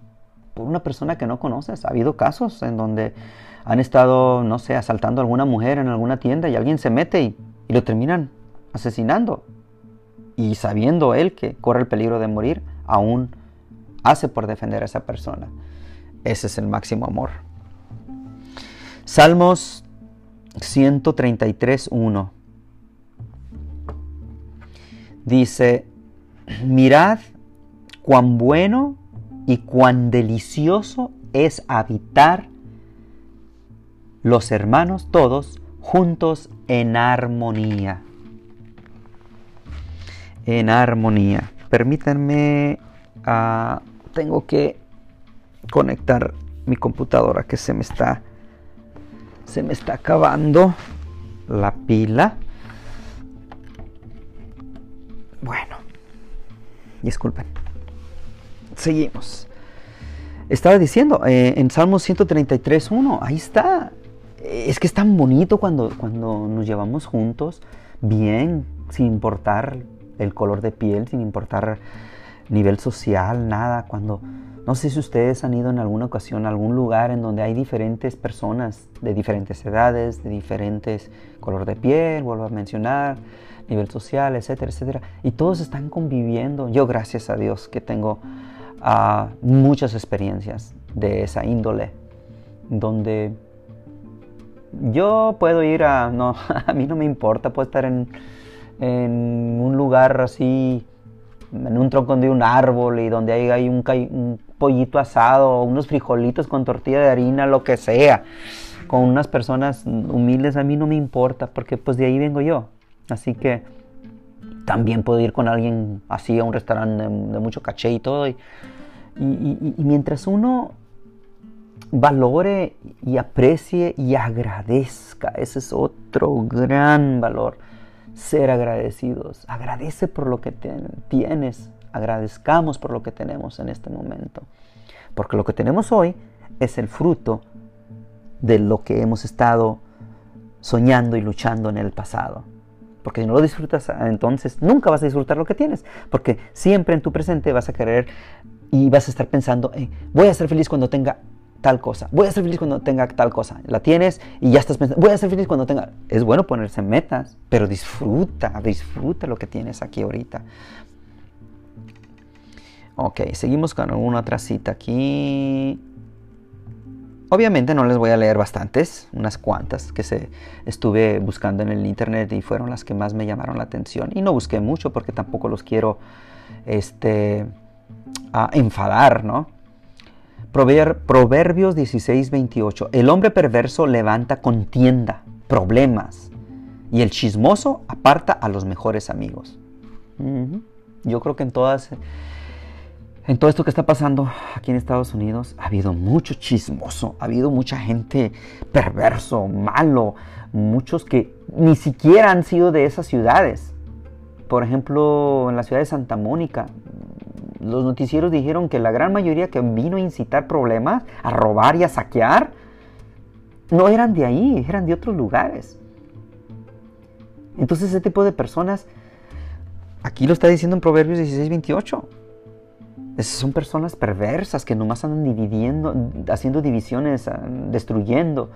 por una persona que no conoces. Ha habido casos en donde han estado, no sé, asaltando a alguna mujer en alguna tienda y alguien se mete y, y lo terminan asesinando. Y sabiendo él que corre el peligro de morir, aún hace por defender a esa persona. Ese es el máximo amor. Salmos 133.1 dice, mirad cuán bueno y cuán delicioso es habitar los hermanos todos juntos en armonía. En armonía. Permítanme, uh, tengo que conectar mi computadora que se me está se me está acabando la pila. Bueno, disculpen. Seguimos. Estaba diciendo eh, en Salmos 133.1, ahí está. Es que es tan bonito cuando, cuando nos llevamos juntos, bien, sin importar el color de piel, sin importar nivel social, nada. Cuando, no sé si ustedes han ido en alguna ocasión a algún lugar en donde hay diferentes personas de diferentes edades, de diferentes color de piel, vuelvo a mencionar, nivel social, etcétera, etcétera. Y todos están conviviendo. Yo, gracias a Dios, que tengo uh, muchas experiencias de esa índole, donde yo puedo ir a, no, a mí no me importa, puedo estar en, en un lugar así en un tronco de un árbol y donde hay, hay un, un, pollito asado, unos frijolitos con tortilla de harina, lo que sea, con unas personas humildes, a mí no me importa, porque pues de ahí vengo yo. Así que también puedo ir con alguien así a un restaurante de, de mucho caché y todo. Y, y, y, mientras uno valore y aprecie y agradezca, ese es otro gran valor ser agradecidos. Agradece por lo que tienes. Agradezcamos por lo que tenemos en este momento. Porque lo que tenemos hoy es el fruto de lo que hemos estado soñando y luchando en el pasado. Porque si no lo disfrutas, entonces nunca vas a disfrutar lo que tienes. Porque siempre en tu presente vas a querer y vas a estar pensando, eh, voy a ser feliz cuando tenga tal cosa. Voy a ser feliz cuando tenga tal cosa. La tienes y ya estás pensando, voy a ser feliz cuando tenga... Es bueno ponerse metas, pero disfruta, disfruta lo que tienes aquí ahorita. Ok, seguimos con una otra cita aquí. Obviamente no les voy a leer bastantes, unas cuantas que se estuve buscando en el internet y fueron las que más me llamaron la atención. Y no busqué mucho porque tampoco los quiero este, enfadar, ¿no? Proverbios 16, 28. El hombre perverso levanta contienda, problemas, y el chismoso aparta a los mejores amigos. Yo creo que en todas, en todo esto que está pasando aquí en Estados Unidos, ha habido mucho chismoso, ha habido mucha gente perverso, malo, muchos que ni siquiera han sido de esas ciudades. Por ejemplo, en la ciudad de Santa Mónica, los noticieros dijeron que la gran mayoría que vino a incitar problemas, a robar y a saquear, no eran de ahí, eran de otros lugares. Entonces ese tipo de personas, aquí lo está diciendo en Proverbios 16, 28. son personas perversas que nomás andan dividiendo, haciendo divisiones, ah, destruyendo.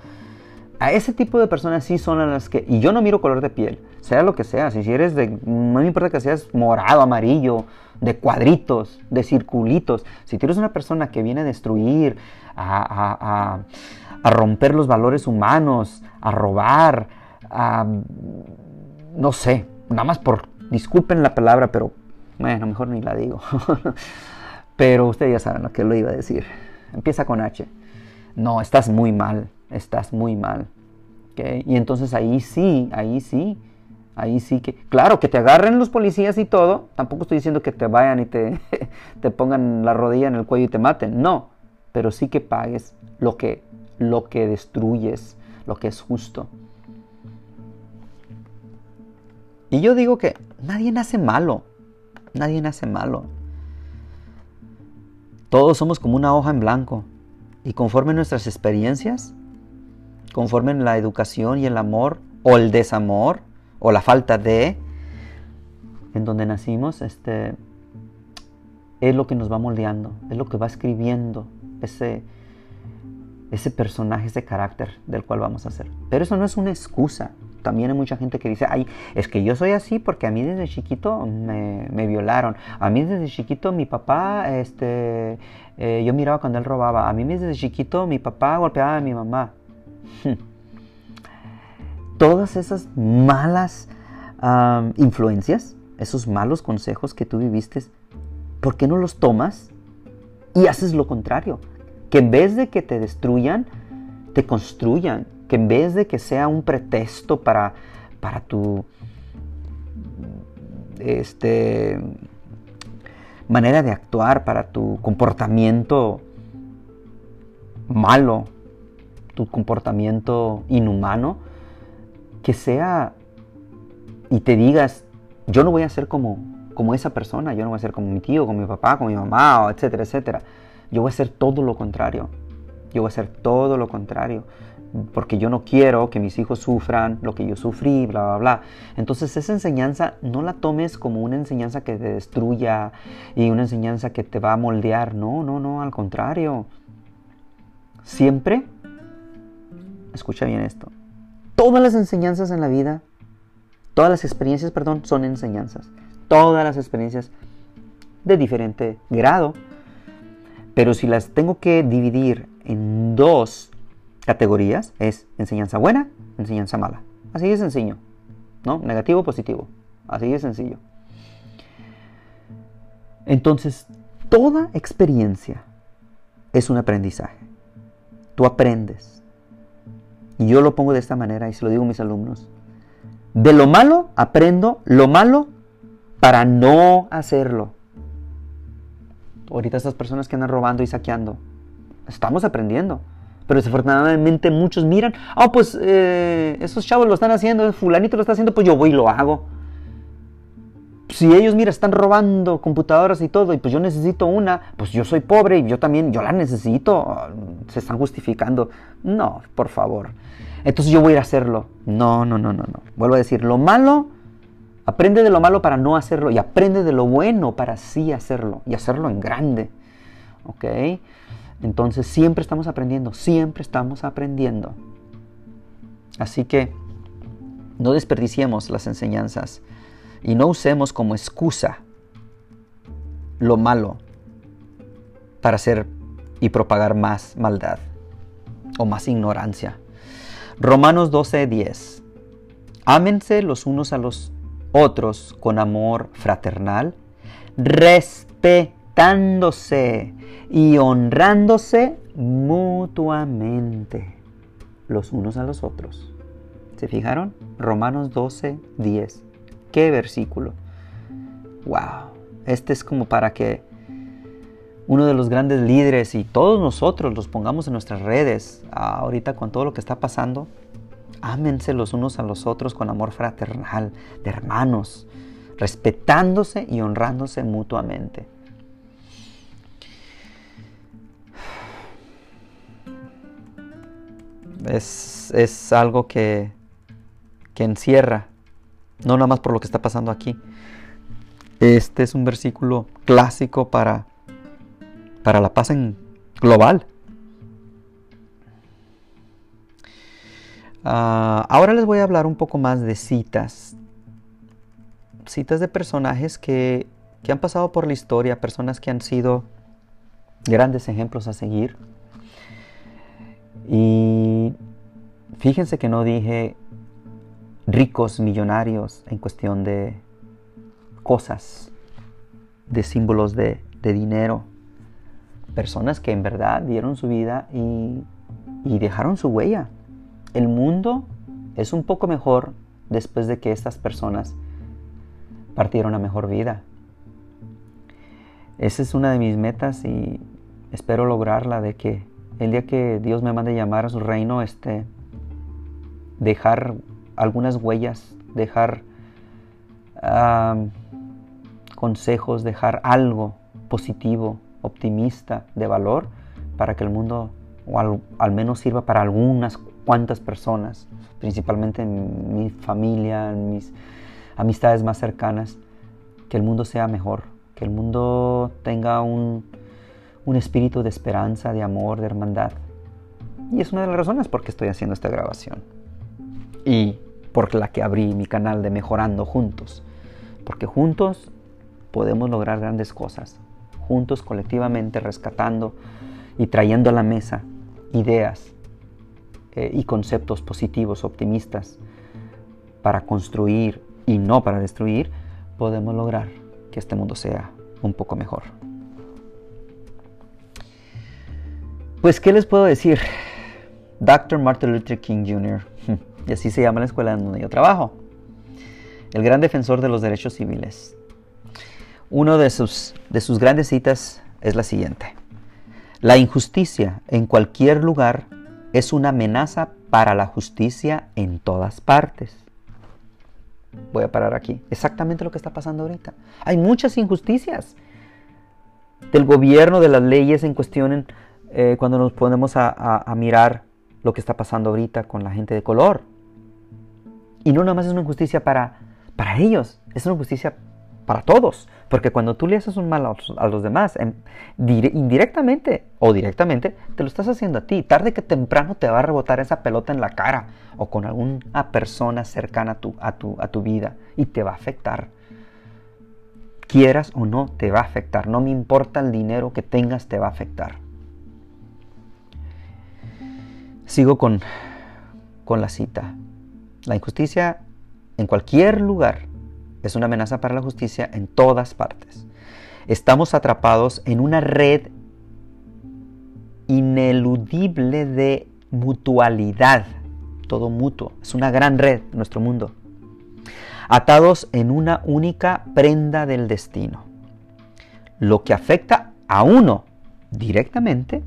A ese tipo de personas sí son las que, y yo no miro color de piel, sea lo que sea, si eres de, no me importa que seas morado, amarillo, de cuadritos, de circulitos, si tú eres una persona que viene a destruir, a, a romper los valores humanos, a robar, a, no sé, nada más por, disculpen la palabra, pero bueno, mejor ni la digo. pero ustedes ya saben lo que lo iba a decir. Empieza con H. No, estás muy mal, estás muy mal. Y entonces ahí sí, ahí sí, ahí sí que, claro, que te agarren los policías y todo, tampoco estoy diciendo que te vayan y te, te pongan la rodilla en el cuello y te maten, no, pero sí que pagues lo que, lo que destruyes, lo que es justo. Y yo digo que nadie nace malo, nadie nace malo. Todos somos como una hoja en blanco y conforme nuestras experiencias, conforme la educación y el amor o el desamor o la falta de en donde nacimos, este es lo que nos va moldeando, es lo que va escribiendo ese ese personaje, ese carácter del cual vamos a ser. Pero eso no es una excusa también hay mucha gente que dice, ay, es que yo soy así porque a mí desde chiquito me, violaron. A mí desde chiquito mi papá, este, eh, yo miraba cuando él robaba. A mí desde chiquito mi papá golpeaba a mi mamá. Todas esas malas influencias, esos malos consejos que tú viviste, ¿por qué no los tomas y haces lo contrario? Que en vez de que te destruyan, te construyan que en vez de que sea un pretexto para, para tu este, manera de actuar, para tu comportamiento malo, tu comportamiento inhumano, que sea y te digas, yo no voy a ser como, como esa persona, yo no voy a ser como mi tío, como mi papá, como mi mamá, etcétera, etcétera. Yo voy a hacer todo lo contrario. Yo voy a hacer todo lo contrario porque yo no quiero que mis hijos sufran lo que yo sufrí, bla, bla, bla. Entonces esa enseñanza no la tomes como una enseñanza que te destruya y una enseñanza que te va a moldear. No, no, no, al contrario. Siempre, escucha bien esto, todas las enseñanzas en la vida, todas las experiencias, perdón, son enseñanzas. Todas las experiencias de diferente grado. Pero si las tengo que dividir en dos categorías es enseñanza buena, enseñanza mala. Así de sencillo, ¿no? Negativo, positivo. Así de sencillo. Entonces, toda experiencia es un aprendizaje. Tú aprendes. Y yo lo pongo de esta manera y se lo digo a mis alumnos. De lo malo aprendo lo malo para no hacerlo. Ahorita estas personas que andan robando y saqueando, estamos aprendiendo. Pero desafortunadamente muchos miran, ah, pues eh, esos chavos lo están haciendo, fulanito lo está haciendo, pues yo voy y lo hago. Si ellos, mira, están robando computadoras y todo, y pues yo necesito una, pues yo soy pobre y yo también, yo la necesito, se están justificando. No, por favor. Entonces yo voy a ir a hacerlo. No, no, no, no, no. Vuelvo a decir, lo malo, aprende de lo malo para no hacerlo y aprende de lo bueno para sí hacerlo y hacerlo en grande. ¿Ok? Entonces siempre estamos aprendiendo, siempre estamos aprendiendo. Así que no desperdiciemos las enseñanzas y no usemos como excusa lo malo para hacer y propagar más maldad o más ignorancia. Romanos 12:10. Ámense los unos a los otros con amor fraternal, respetándose y honrándose mutuamente los unos a los otros. ¿Se fijaron? Romanos 12, 10 qué versículo. Wow, este es como para que uno de los grandes líderes y todos nosotros los pongamos en nuestras redes ah, ahorita con todo lo que está pasando. Ámense los unos a los otros con amor fraternal, de hermanos, respetándose y honrándose mutuamente. Es, es algo que, que encierra no nada más por lo que está pasando aquí. Este es un versículo clásico para, para la paz en global. Ah, ahora les voy a hablar un poco más de citas. Citas de personajes que, que han pasado por la historia, personas que han sido grandes ejemplos a seguir. Y fíjense que no dije ricos, millonarios en cuestión de cosas, de símbolos de, dinero. Personas que en verdad dieron su vida y, y dejaron su huella. El mundo es un poco mejor después de que estas personas partieron a mejor vida. Esa es una de mis metas y espero lograrla de que el día que Dios me mande llamar a su reino, este, dejar algunas huellas, dejar consejos, dejar algo positivo, optimista, de valor, para que el mundo, o al, menos sirva para algunas cuantas personas, principalmente mi familia, mis amistades más cercanas, que el mundo sea mejor, que el mundo tenga un, un espíritu de esperanza, de amor, de hermandad. Y es una de las razones por qué estoy haciendo esta grabación. Y por la que abrí mi canal de Mejorando Juntos. Porque juntos podemos lograr grandes cosas. Juntos, colectivamente, rescatando y trayendo a la mesa ideas eh, y conceptos positivos, optimistas, para construir y no para destruir, podemos lograr que este mundo sea un poco mejor. Pues, ¿qué les puedo decir? Dr. Martin Luther King Jr., y así se llama la escuela en donde yo trabajo, el gran defensor de los derechos civiles. Una de sus, de sus grandes citas es la siguiente. La injusticia en cualquier lugar es una amenaza para la justicia en todas partes. Voy a parar aquí. Exactamente lo que está pasando ahorita. Hay muchas injusticias del gobierno, de las leyes en cuestión eh, cuando nos ponemos a, mirar lo que está pasando ahorita con la gente de color. Y no nada más es una injusticia para, para ellos, es una injusticia para todos. Porque cuando tú le haces un mal a los, demás, indirectamente o directamente, te lo estás haciendo a ti. Tarde que temprano te va a rebotar esa pelota en la cara o con alguna persona cercana a tu, a tu, a tu vida y te va a afectar. Quieras o no, te va a afectar. No me importa el dinero que tengas, te va a afectar. Sigo con, con la cita. La injusticia en cualquier lugar es una amenaza para la justicia en todas partes. Estamos atrapados en una red ineludible de mutualidad. Todo mutuo. Es una gran red nuestro mundo. Atados en una única prenda del destino. Lo que afecta a uno directamente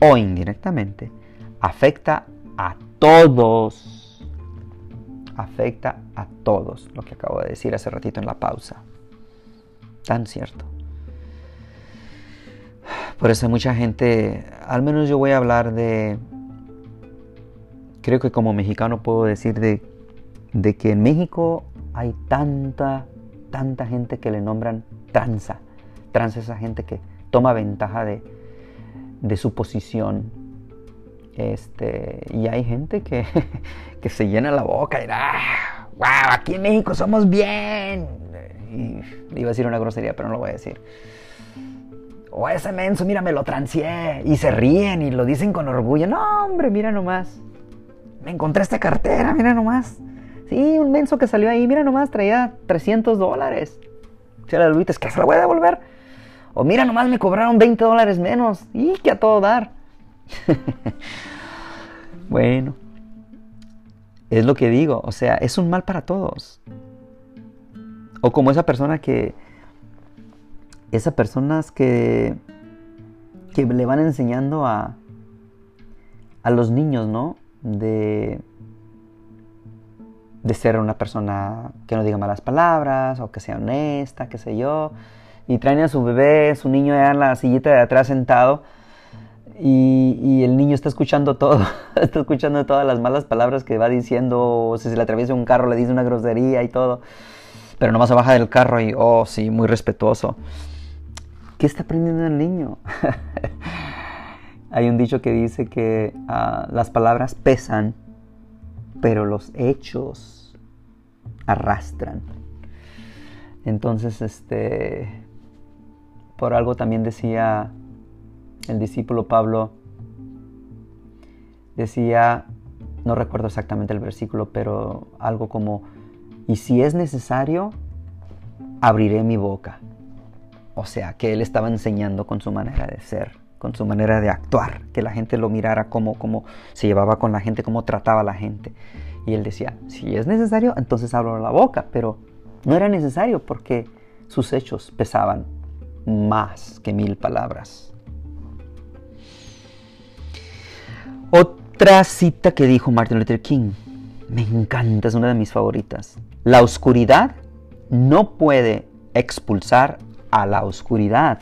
o indirectamente afecta a todos. Afecta a todos, lo que acabo de decir hace ratito en la pausa. Tan cierto. Por eso mucha gente, al menos yo voy a hablar de, creo que como mexicano puedo decir de, de que en México hay tanta, tanta gente que le nombran tranza. Tranza es esa gente que toma ventaja de, de su posición este, y hay gente que, que se llena la boca y ¡ah! ¡Wow! Aquí en México somos bien. Y iba a decir una grosería, pero no lo voy a decir. O ese menso, mira, me lo transié. Y se ríen y lo dicen con orgullo. No, hombre, mira nomás. Me encontré esta cartera, mira nomás. Sí, un menso que salió ahí, mira nomás, traía 300 dólares. Si la es que se la voy a devolver. O mira nomás, me cobraron 20 dólares menos. Y que a todo dar. bueno, es lo que digo, o sea, es un mal para todos. O como esa persona que, esas personas que, que le van enseñando a, a los niños, ¿no? De, de ser una persona que no diga malas palabras o que sea honesta, qué sé yo. Y traen a su bebé, su niño ya en la sillita de atrás sentado Y, el niño está escuchando todo, está escuchando todas las malas palabras que va diciendo, si se le atraviesa un carro le dice una grosería y todo, pero nomás se baja del carro y, oh, sí, muy respetuoso. ¿Qué está aprendiendo el niño? Hay un dicho que dice que ah, las palabras pesan, pero los hechos arrastran. Entonces, este, por algo también decía el discípulo Pablo decía, no recuerdo exactamente el versículo, pero algo como, y si es necesario, abriré mi boca. O sea, que él estaba enseñando con su manera de ser, con su manera de actuar, que la gente lo mirara como, como se llevaba con la gente, cómo trataba a la gente. Y él decía, si es necesario, entonces abro la boca, pero no era necesario porque sus hechos pesaban más que mil palabras. Otra cita que dijo Martin Luther King, me encanta, es una de mis favoritas. La oscuridad no puede expulsar a la oscuridad.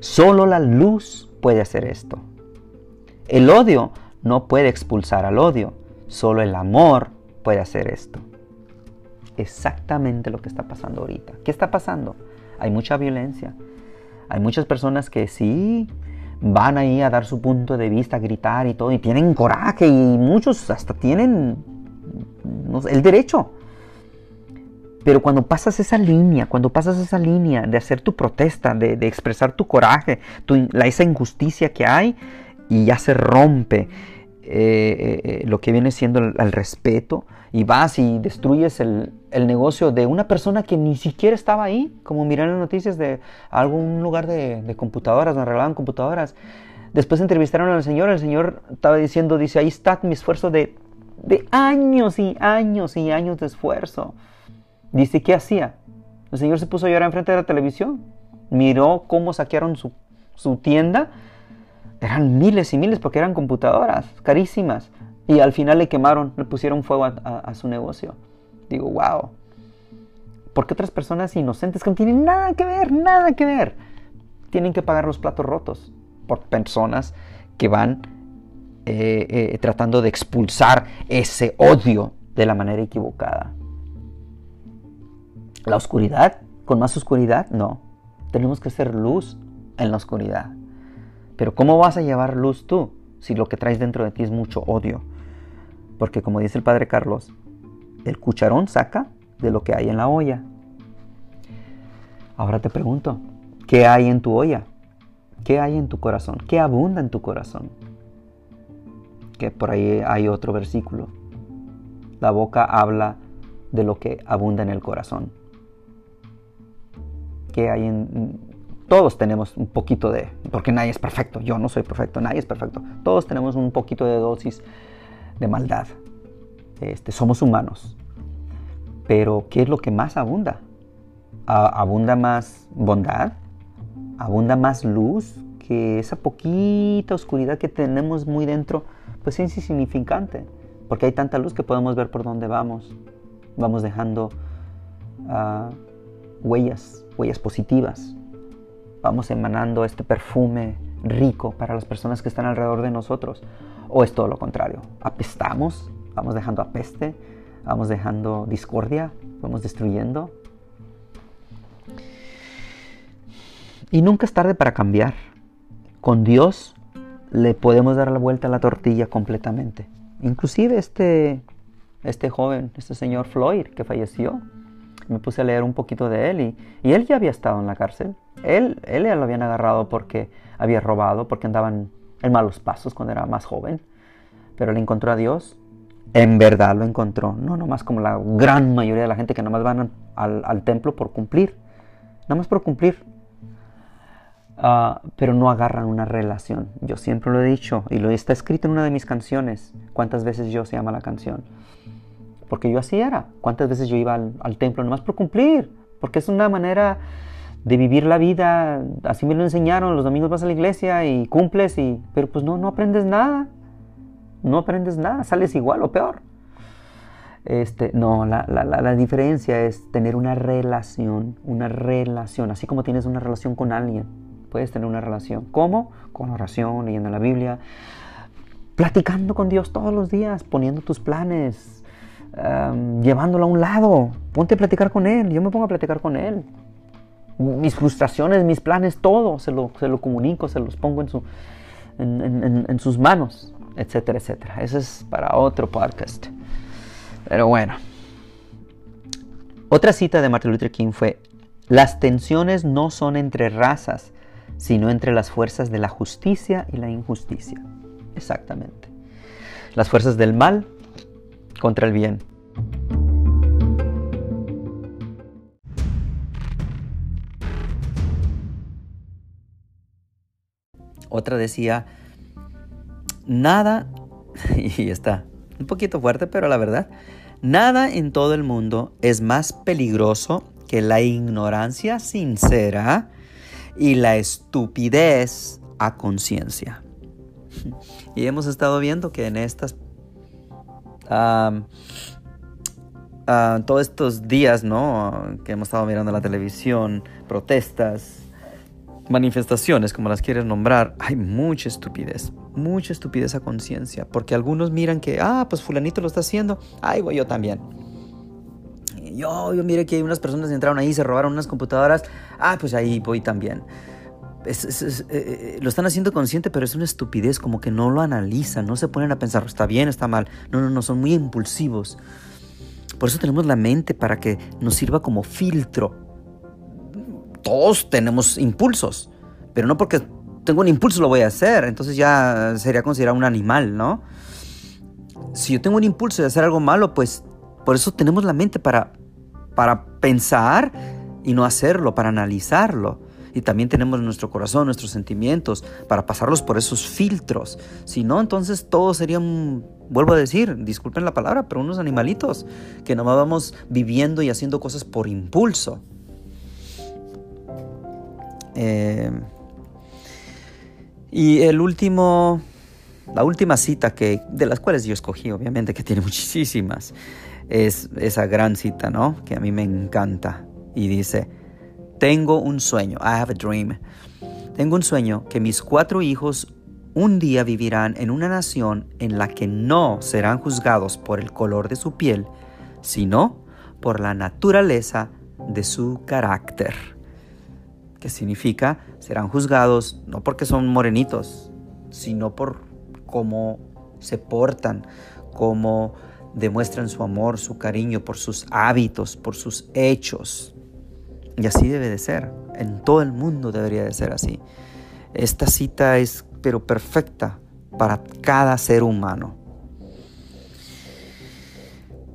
Solo la luz puede hacer esto. El odio no puede expulsar al odio. Solo el amor puede hacer esto. Exactamente lo que está pasando ahorita. ¿Qué está pasando? Hay mucha violencia. Hay muchas personas que sí van ahí a dar su punto de vista, a gritar y todo, y tienen coraje y muchos hasta tienen el derecho. Pero cuando pasas esa línea, cuando pasas esa línea de hacer tu protesta, de, expresar tu coraje, la, esa injusticia que hay, y ya se rompe eh, eh, lo que viene siendo el respeto, y vas y destruyes el, negocio de una persona que ni siquiera estaba ahí, como miran las noticias de algún lugar de, computadoras, donde arreglaban computadoras. Después entrevistaron al señor, el señor estaba diciendo, dice, ahí está mi esfuerzo de, de años y años y años de esfuerzo. Dice, ¿qué hacía? El señor se puso a llorar enfrente de la televisión, miró cómo saquearon su, su tienda. Eran miles y miles porque eran computadoras carísimas. Y al final le quemaron, le pusieron fuego a, su negocio. Digo, wow. Porque otras personas inocentes que no tienen nada que ver, nada que ver, tienen que pagar los platos rotos por personas que van eh, eh, tratando de expulsar ese odio de la manera equivocada? ¿La oscuridad? ¿Con más oscuridad? No. Tenemos que hacer luz en la oscuridad. Pero ¿cómo vas a llevar luz tú si lo que traes dentro de ti es mucho odio? Porque como dice el padre Carlos, el cucharón saca de lo que hay en la olla. Ahora te pregunto, ¿qué hay en tu olla? ¿Qué hay en tu corazón? ¿Qué abunda en tu corazón? Que por ahí hay otro versículo. La boca habla de lo que abunda en el corazón. ¿Qué hay en... Todos tenemos un poquito de... Porque nadie es perfecto. Yo no soy perfecto. Nadie es perfecto. Todos tenemos un poquito de dosis de maldad. Este, somos humanos. Pero ¿qué es lo que más abunda? ¿Abunda más bondad? ¿Abunda más luz? Que esa poquita oscuridad que tenemos muy dentro, pues es insignificante. Porque hay tanta luz que podemos ver por dónde vamos. Vamos dejando ah, huellas, huellas positivas. Vamos emanando este perfume rico para las personas que están alrededor de nosotros. ¿O es todo lo contrario? ¿Apestamos? ¿Vamos dejando apeste? ¿Vamos dejando discordia? ¿Vamos destruyendo? Y nunca es tarde para cambiar. Con Dios le podemos dar la vuelta a la tortilla completamente. Inclusive este, este joven, este señor Floyd que falleció, me puse a leer un poquito de él y, y él ya había estado en la cárcel. Él, él ya lo habían agarrado porque había robado, porque andaban en malos pasos cuando era más joven, pero le encontró a Dios. En verdad lo encontró, no nomás como la gran mayoría de la gente que nomás van al, templo por cumplir, nomás por cumplir, ah, pero no agarran una relación. Yo siempre lo he dicho y lo está escrito en una de mis canciones. ¿Cuántas veces yo se llama la canción? Porque yo así era. ¿Cuántas veces yo iba al, al templo nomás por cumplir? Porque es una manera de vivir la vida, así me lo enseñaron, los domingos vas a la iglesia y cumples, y, pero pues no, no aprendes nada, no aprendes nada, sales igual o peor. Este, no, la, la, la, diferencia es tener una relación, una relación, así como tienes una relación con alguien, Puedes tener una relación. ¿Cómo? Con oración, leyendo la Biblia, platicando con Dios todos los días, poniendo tus planes, llevándolo a un lado. Ponte a platicar con Él. Yo me pongo a platicar con Él. Mis frustraciones, mis planes, todo se lo, se lo comunico, se los pongo en, su, en, en sus manos, etcétera, etcétera. Eso es para otro podcast. Pero bueno. Otra cita de Martin Luther King fue, las tensiones no son entre razas, sino entre las fuerzas de la justicia y la injusticia. Exactamente. Las fuerzas del mal contra el bien. Otra decía, nada, y está un poquito fuerte, pero la verdad, nada en todo el mundo es más peligroso que la ignorancia sincera y la estupidez a conciencia. Y hemos estado viendo que en estas todos estos días, ¿no? Que hemos estado mirando la televisión, protestas, manifestaciones, como las quieres nombrar, hay mucha estupidez, mucha estupidez a conciencia, porque algunos miran que, ah, pues fulanito lo está haciendo, ay, voy yo también. Yo, yo mire que hay unas personas que entraron ahí, se robaron unas computadoras, ah, pues ahí voy también. Eh, eh, lo están haciendo consciente, pero es una estupidez, como que no lo analizan, no se ponen a pensar, está bien, está mal. No, no, no, son muy impulsivos. Por eso tenemos la mente para que nos sirva como filtro. Todos tenemos impulsos, pero no porque tengo un impulso lo voy a hacer, entonces ya sería considerado un animal, ¿no? Si yo tengo un impulso de hacer algo malo, pues por eso tenemos la mente para, para pensar y no hacerlo, para analizarlo. Y también tenemos nuestro corazón, nuestros sentimientos, para pasarlos por esos filtros. Si no, entonces todos serían, vuelvo a decir, disculpen la palabra, pero unos animalitos que nomás vamos viviendo y haciendo cosas por impulso. Eh, y el último, la última cita que, de las cuales yo escogí, obviamente, que tiene muchísimas, es esa gran cita, ¿no? Que a mí me encanta. Y dice, tengo un sueño, I have a dream. Tengo un sueño que mis cuatro hijos un día vivirán en una nación en la que no serán juzgados por el color de su piel, sino por la naturaleza de su carácter. ¿Qué significa? Serán juzgados no porque son morenitos, sino por cómo se portan, cómo demuestran su amor, su cariño, por sus hábitos, por sus hechos. Y así debe de ser. En todo el mundo debería de ser así. Esta cita es pero perfecta para cada ser humano.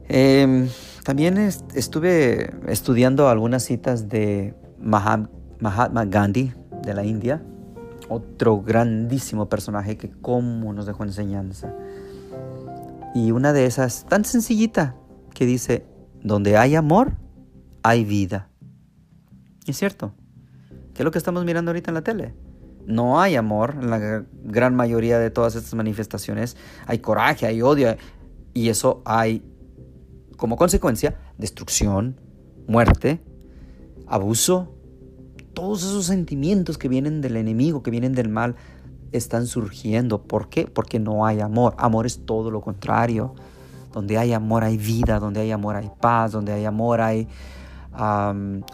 Em, también estuve estudiando algunas citas de Mahatma Gandhi de la India, otro grandísimo personaje que como nos dejó enseñanza. Y una de esas, tan sencillita, que dice, donde hay amor, hay vida. Es cierto. ¿Qué es lo que estamos mirando ahorita en la tele? No hay amor en la gran mayoría de todas estas manifestaciones. Hay coraje, hay odio. Y eso hay como consecuencia destrucción, muerte, abuso. Todos esos sentimientos que vienen del enemigo, que vienen del mal, están surgiendo. ¿Por qué? Porque no hay amor. Amor es todo lo contrario. Donde hay amor hay vida, donde hay amor hay paz, donde hay amor hay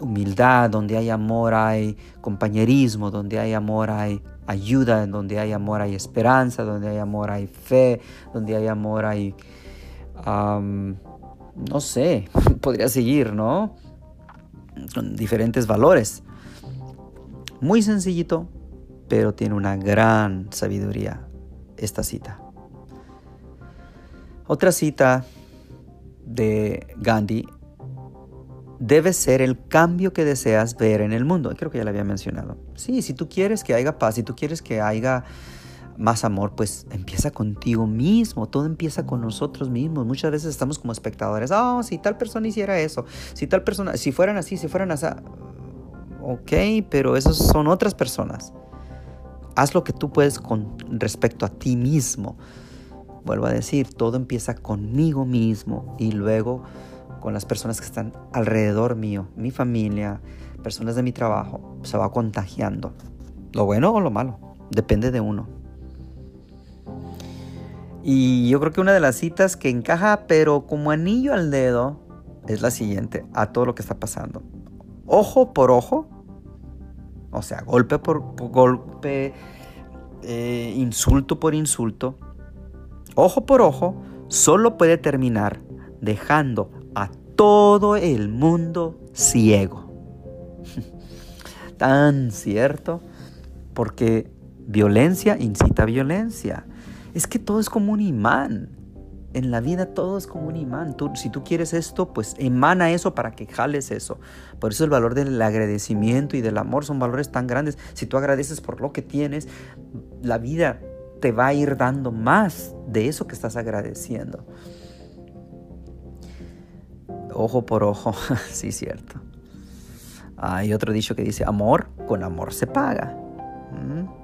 humildad, donde hay amor hay compañerismo, donde hay amor hay ayuda, donde hay amor hay esperanza, donde hay amor hay fe, donde hay amor hay, no sé, podría seguir, ¿no? Diferentes valores. Muy sencillito, pero tiene una gran sabiduría esta cita. Otra cita de Gandhi debe ser el cambio que deseas ver en el mundo. Creo que ya lo había mencionado. Sí, si tú quieres que haya paz, si tú quieres que haya más amor, pues empieza contigo mismo, todo empieza con nosotros mismos. Muchas veces estamos como espectadores, oh, si tal persona hiciera eso, si tal persona, si fueran así, si fueran así, ok, pero esos son otras personas. Haz lo que tú puedes con respecto a ti mismo. Vuelvo a decir, todo empieza conmigo mismo y luego con las personas que están alrededor mío, mi familia, personas de mi trabajo, se va contagiando. lo bueno o lo malo, depende de uno. Y yo creo que una de las citas que encaja, pero como anillo al dedo, es la siguiente, a todo lo que está pasando. Ojo por ojo, o sea, golpe por, golpe, eh, insulto por insulto, ojo por ojo, solo puede terminar dejando a todo el mundo ciego. Tan cierto, porque violencia incita violencia. Es que todo es como un imán. En la vida todo es como un imán. Si tú quieres esto, pues emana eso para que jales eso. Por eso el valor del agradecimiento y del amor son valores tan grandes. Si tú agradeces por lo que tienes, la vida te va a ir dando más de eso que estás agradeciendo. Ojo por ojo, sí, cierto. Hay otro dicho que dice, amor con amor se paga. ¿Mm?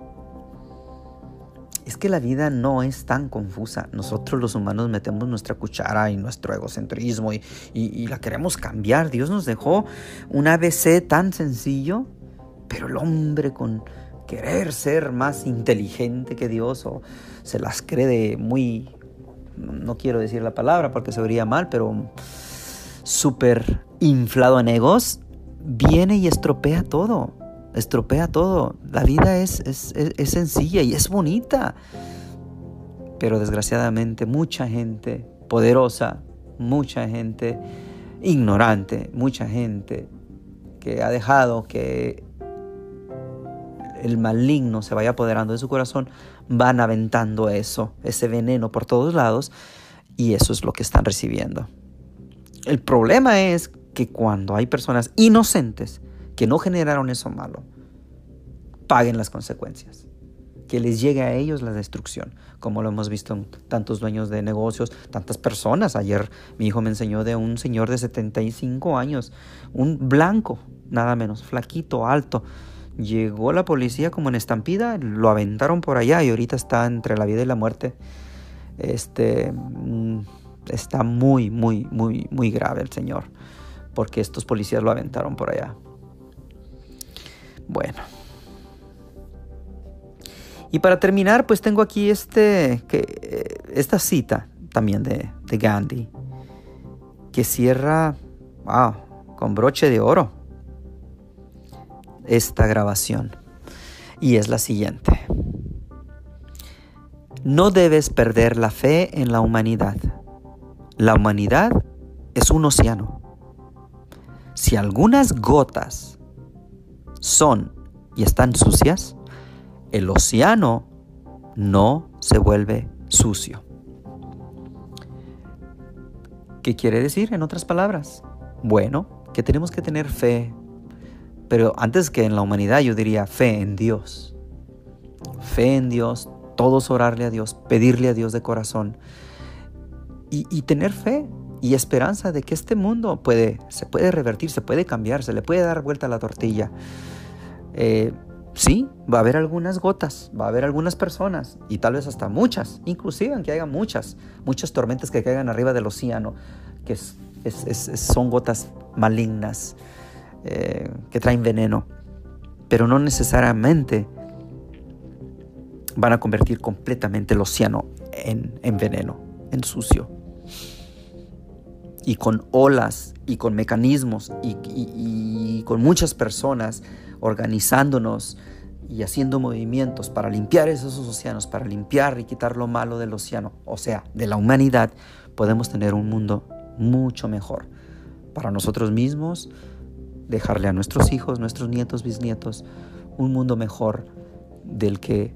Es que la vida no es tan confusa. Nosotros los humanos metemos nuestra cuchara y nuestro egocentrismo y, la queremos cambiar. Dios nos dejó un ABC tan sencillo, pero el hombre con querer ser más inteligente que Dios o se las cree de muy, no quiero decir la palabra porque se vería mal, pero súper inflado en egos, viene y estropea todo estropea todo. La vida es, es, sencilla y es bonita. Pero desgraciadamente mucha gente poderosa, mucha gente ignorante, mucha gente que ha dejado que el maligno se vaya apoderando de su corazón, van aventando eso, ese veneno por todos lados y eso es lo que están recibiendo. El problema es que cuando hay personas inocentes que no generaron eso malo, paguen las consecuencias. Que les llegue a ellos la destrucción, como lo hemos visto en tantos dueños de negocios, tantas personas. Ayer mi hijo me enseñó de un señor de 75 años, un blanco, nada menos, flaquito, alto. Llegó la policía como en estampida, lo aventaron por allá y ahorita está entre la vida y la muerte. Este mm, está muy, muy, muy, muy grave el señor, porque estos policías lo aventaron por allá. Bueno. Y para terminar, pues tengo aquí este, eh, esta cita también de, de Gandhi, que cierra con broche de oro esta grabación. Y es la siguiente. No debes perder la fe en la humanidad. La humanidad es un océano. Si algunas gotas son y están sucias, el océano no se vuelve sucio. ¿Qué quiere decir en otras palabras? Bueno, que tenemos que tener fe, pero antes que en la humanidad yo diría fe en Dios. Fe en Dios, todos orarle a Dios, pedirle a Dios de corazón y, tener fe y esperanza de que este mundo puede, se puede revertir, se puede cambiar, se le puede dar vuelta a la tortilla. Eh, sí, va a haber algunas gotas, va a haber algunas personas y tal vez hasta muchas, inclusive aunque haya muchas, muchas tormentas que caigan arriba del océano, que son gotas malignas, eh, que traen veneno, pero no necesariamente van a convertir completamente el océano en, veneno, en sucio. Y con olas y con mecanismos y con muchas personas organizándonos y haciendo movimientos para limpiar esos océanos, para limpiar y quitar lo malo del océano, o sea, de la humanidad, podemos tener un mundo mucho mejor para nosotros mismos, dejarle a nuestros hijos, nuestros nietos, bisnietos, un mundo mejor del que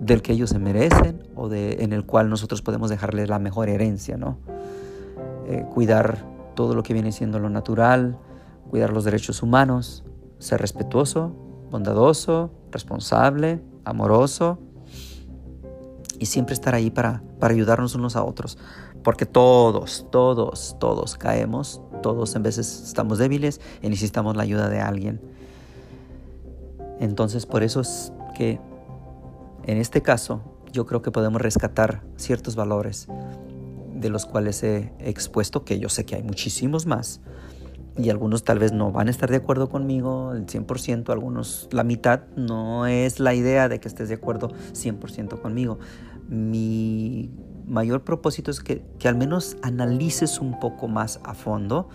del que ellos se merecen o de, en el cual nosotros podemos dejarles la mejor herencia, ¿no? Eh, cuidar todo lo que viene siendo lo natural, cuidar los derechos humanos, ser respetuoso, bondadoso, responsable, amoroso y siempre estar ahí para, para ayudarnos unos a otros. Porque todos, todos, todos caemos, todos en veces estamos débiles y necesitamos la ayuda de alguien. Entonces por eso es que en este caso yo creo que podemos rescatar ciertos valores de los cuales he expuesto, que yo sé que hay muchísimos más, y algunos tal vez no van a estar de acuerdo conmigo el 100%, algunos la mitad, no es la idea de que estés de acuerdo 100% conmigo. Mi mayor propósito es que, que, al menos analices un poco más a fondo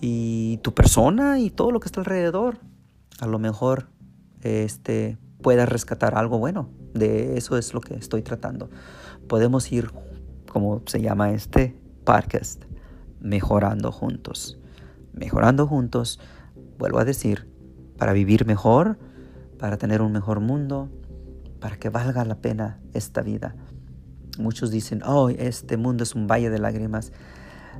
y tu persona y todo lo que está alrededor. A lo mejor este, puedas rescatar algo bueno. De eso es lo que estoy tratando. Podemos ir, como se llama este podcast, mejorando juntos mejorando juntos, vuelvo a decir, para vivir mejor, para tener un mejor mundo, para que valga la pena esta vida. Muchos dicen, oh, este mundo es un valle de lágrimas.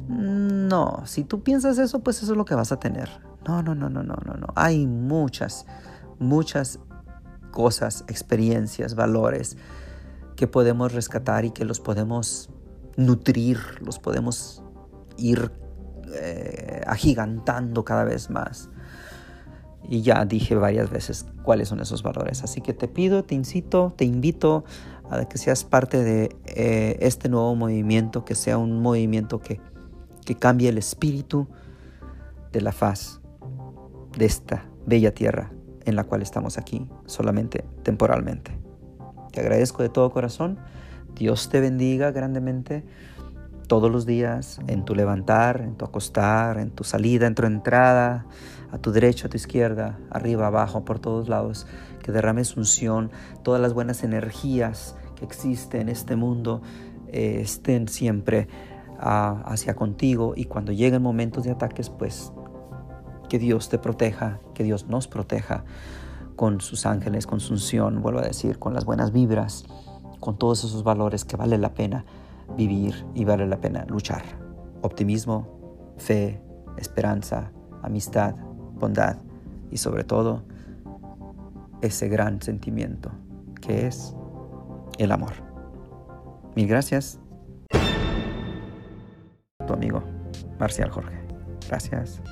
No, si tú piensas eso, pues eso es lo que vas a tener. No, no, no, no, no, no, no. Hay muchas, muchas cosas, experiencias, valores que podemos rescatar y que los podemos nutrir, los podemos ir eh, agigantando cada vez más. Y ya dije varias veces cuáles son esos valores. Así que te pido, te incito, te invito a que seas parte de eh, este nuevo movimiento, que sea un movimiento que, que cambie el espíritu de la faz de esta bella tierra en la cual estamos aquí, solamente temporalmente. Te agradezco de todo corazón. Dios te bendiga grandemente todos los días, en tu levantar, en tu acostar, en tu salida, en tu entrada, a tu derecha, a tu izquierda, arriba, abajo, por todos lados, que derrames unción, todas las buenas energías que existen en este mundo eh, estén siempre ah, hacia contigo. Y cuando lleguen momentos de ataques, pues que Dios te proteja, que Dios nos proteja con sus ángeles, con su unción, vuelvo a decir, con las buenas vibras, con todos esos valores que vale la pena vivir y vale la pena luchar. Optimismo, fe, esperanza, amistad, bondad y sobre todo ese gran sentimiento que es el amor. Mil gracias. Tu amigo Marcial Jorge. Gracias.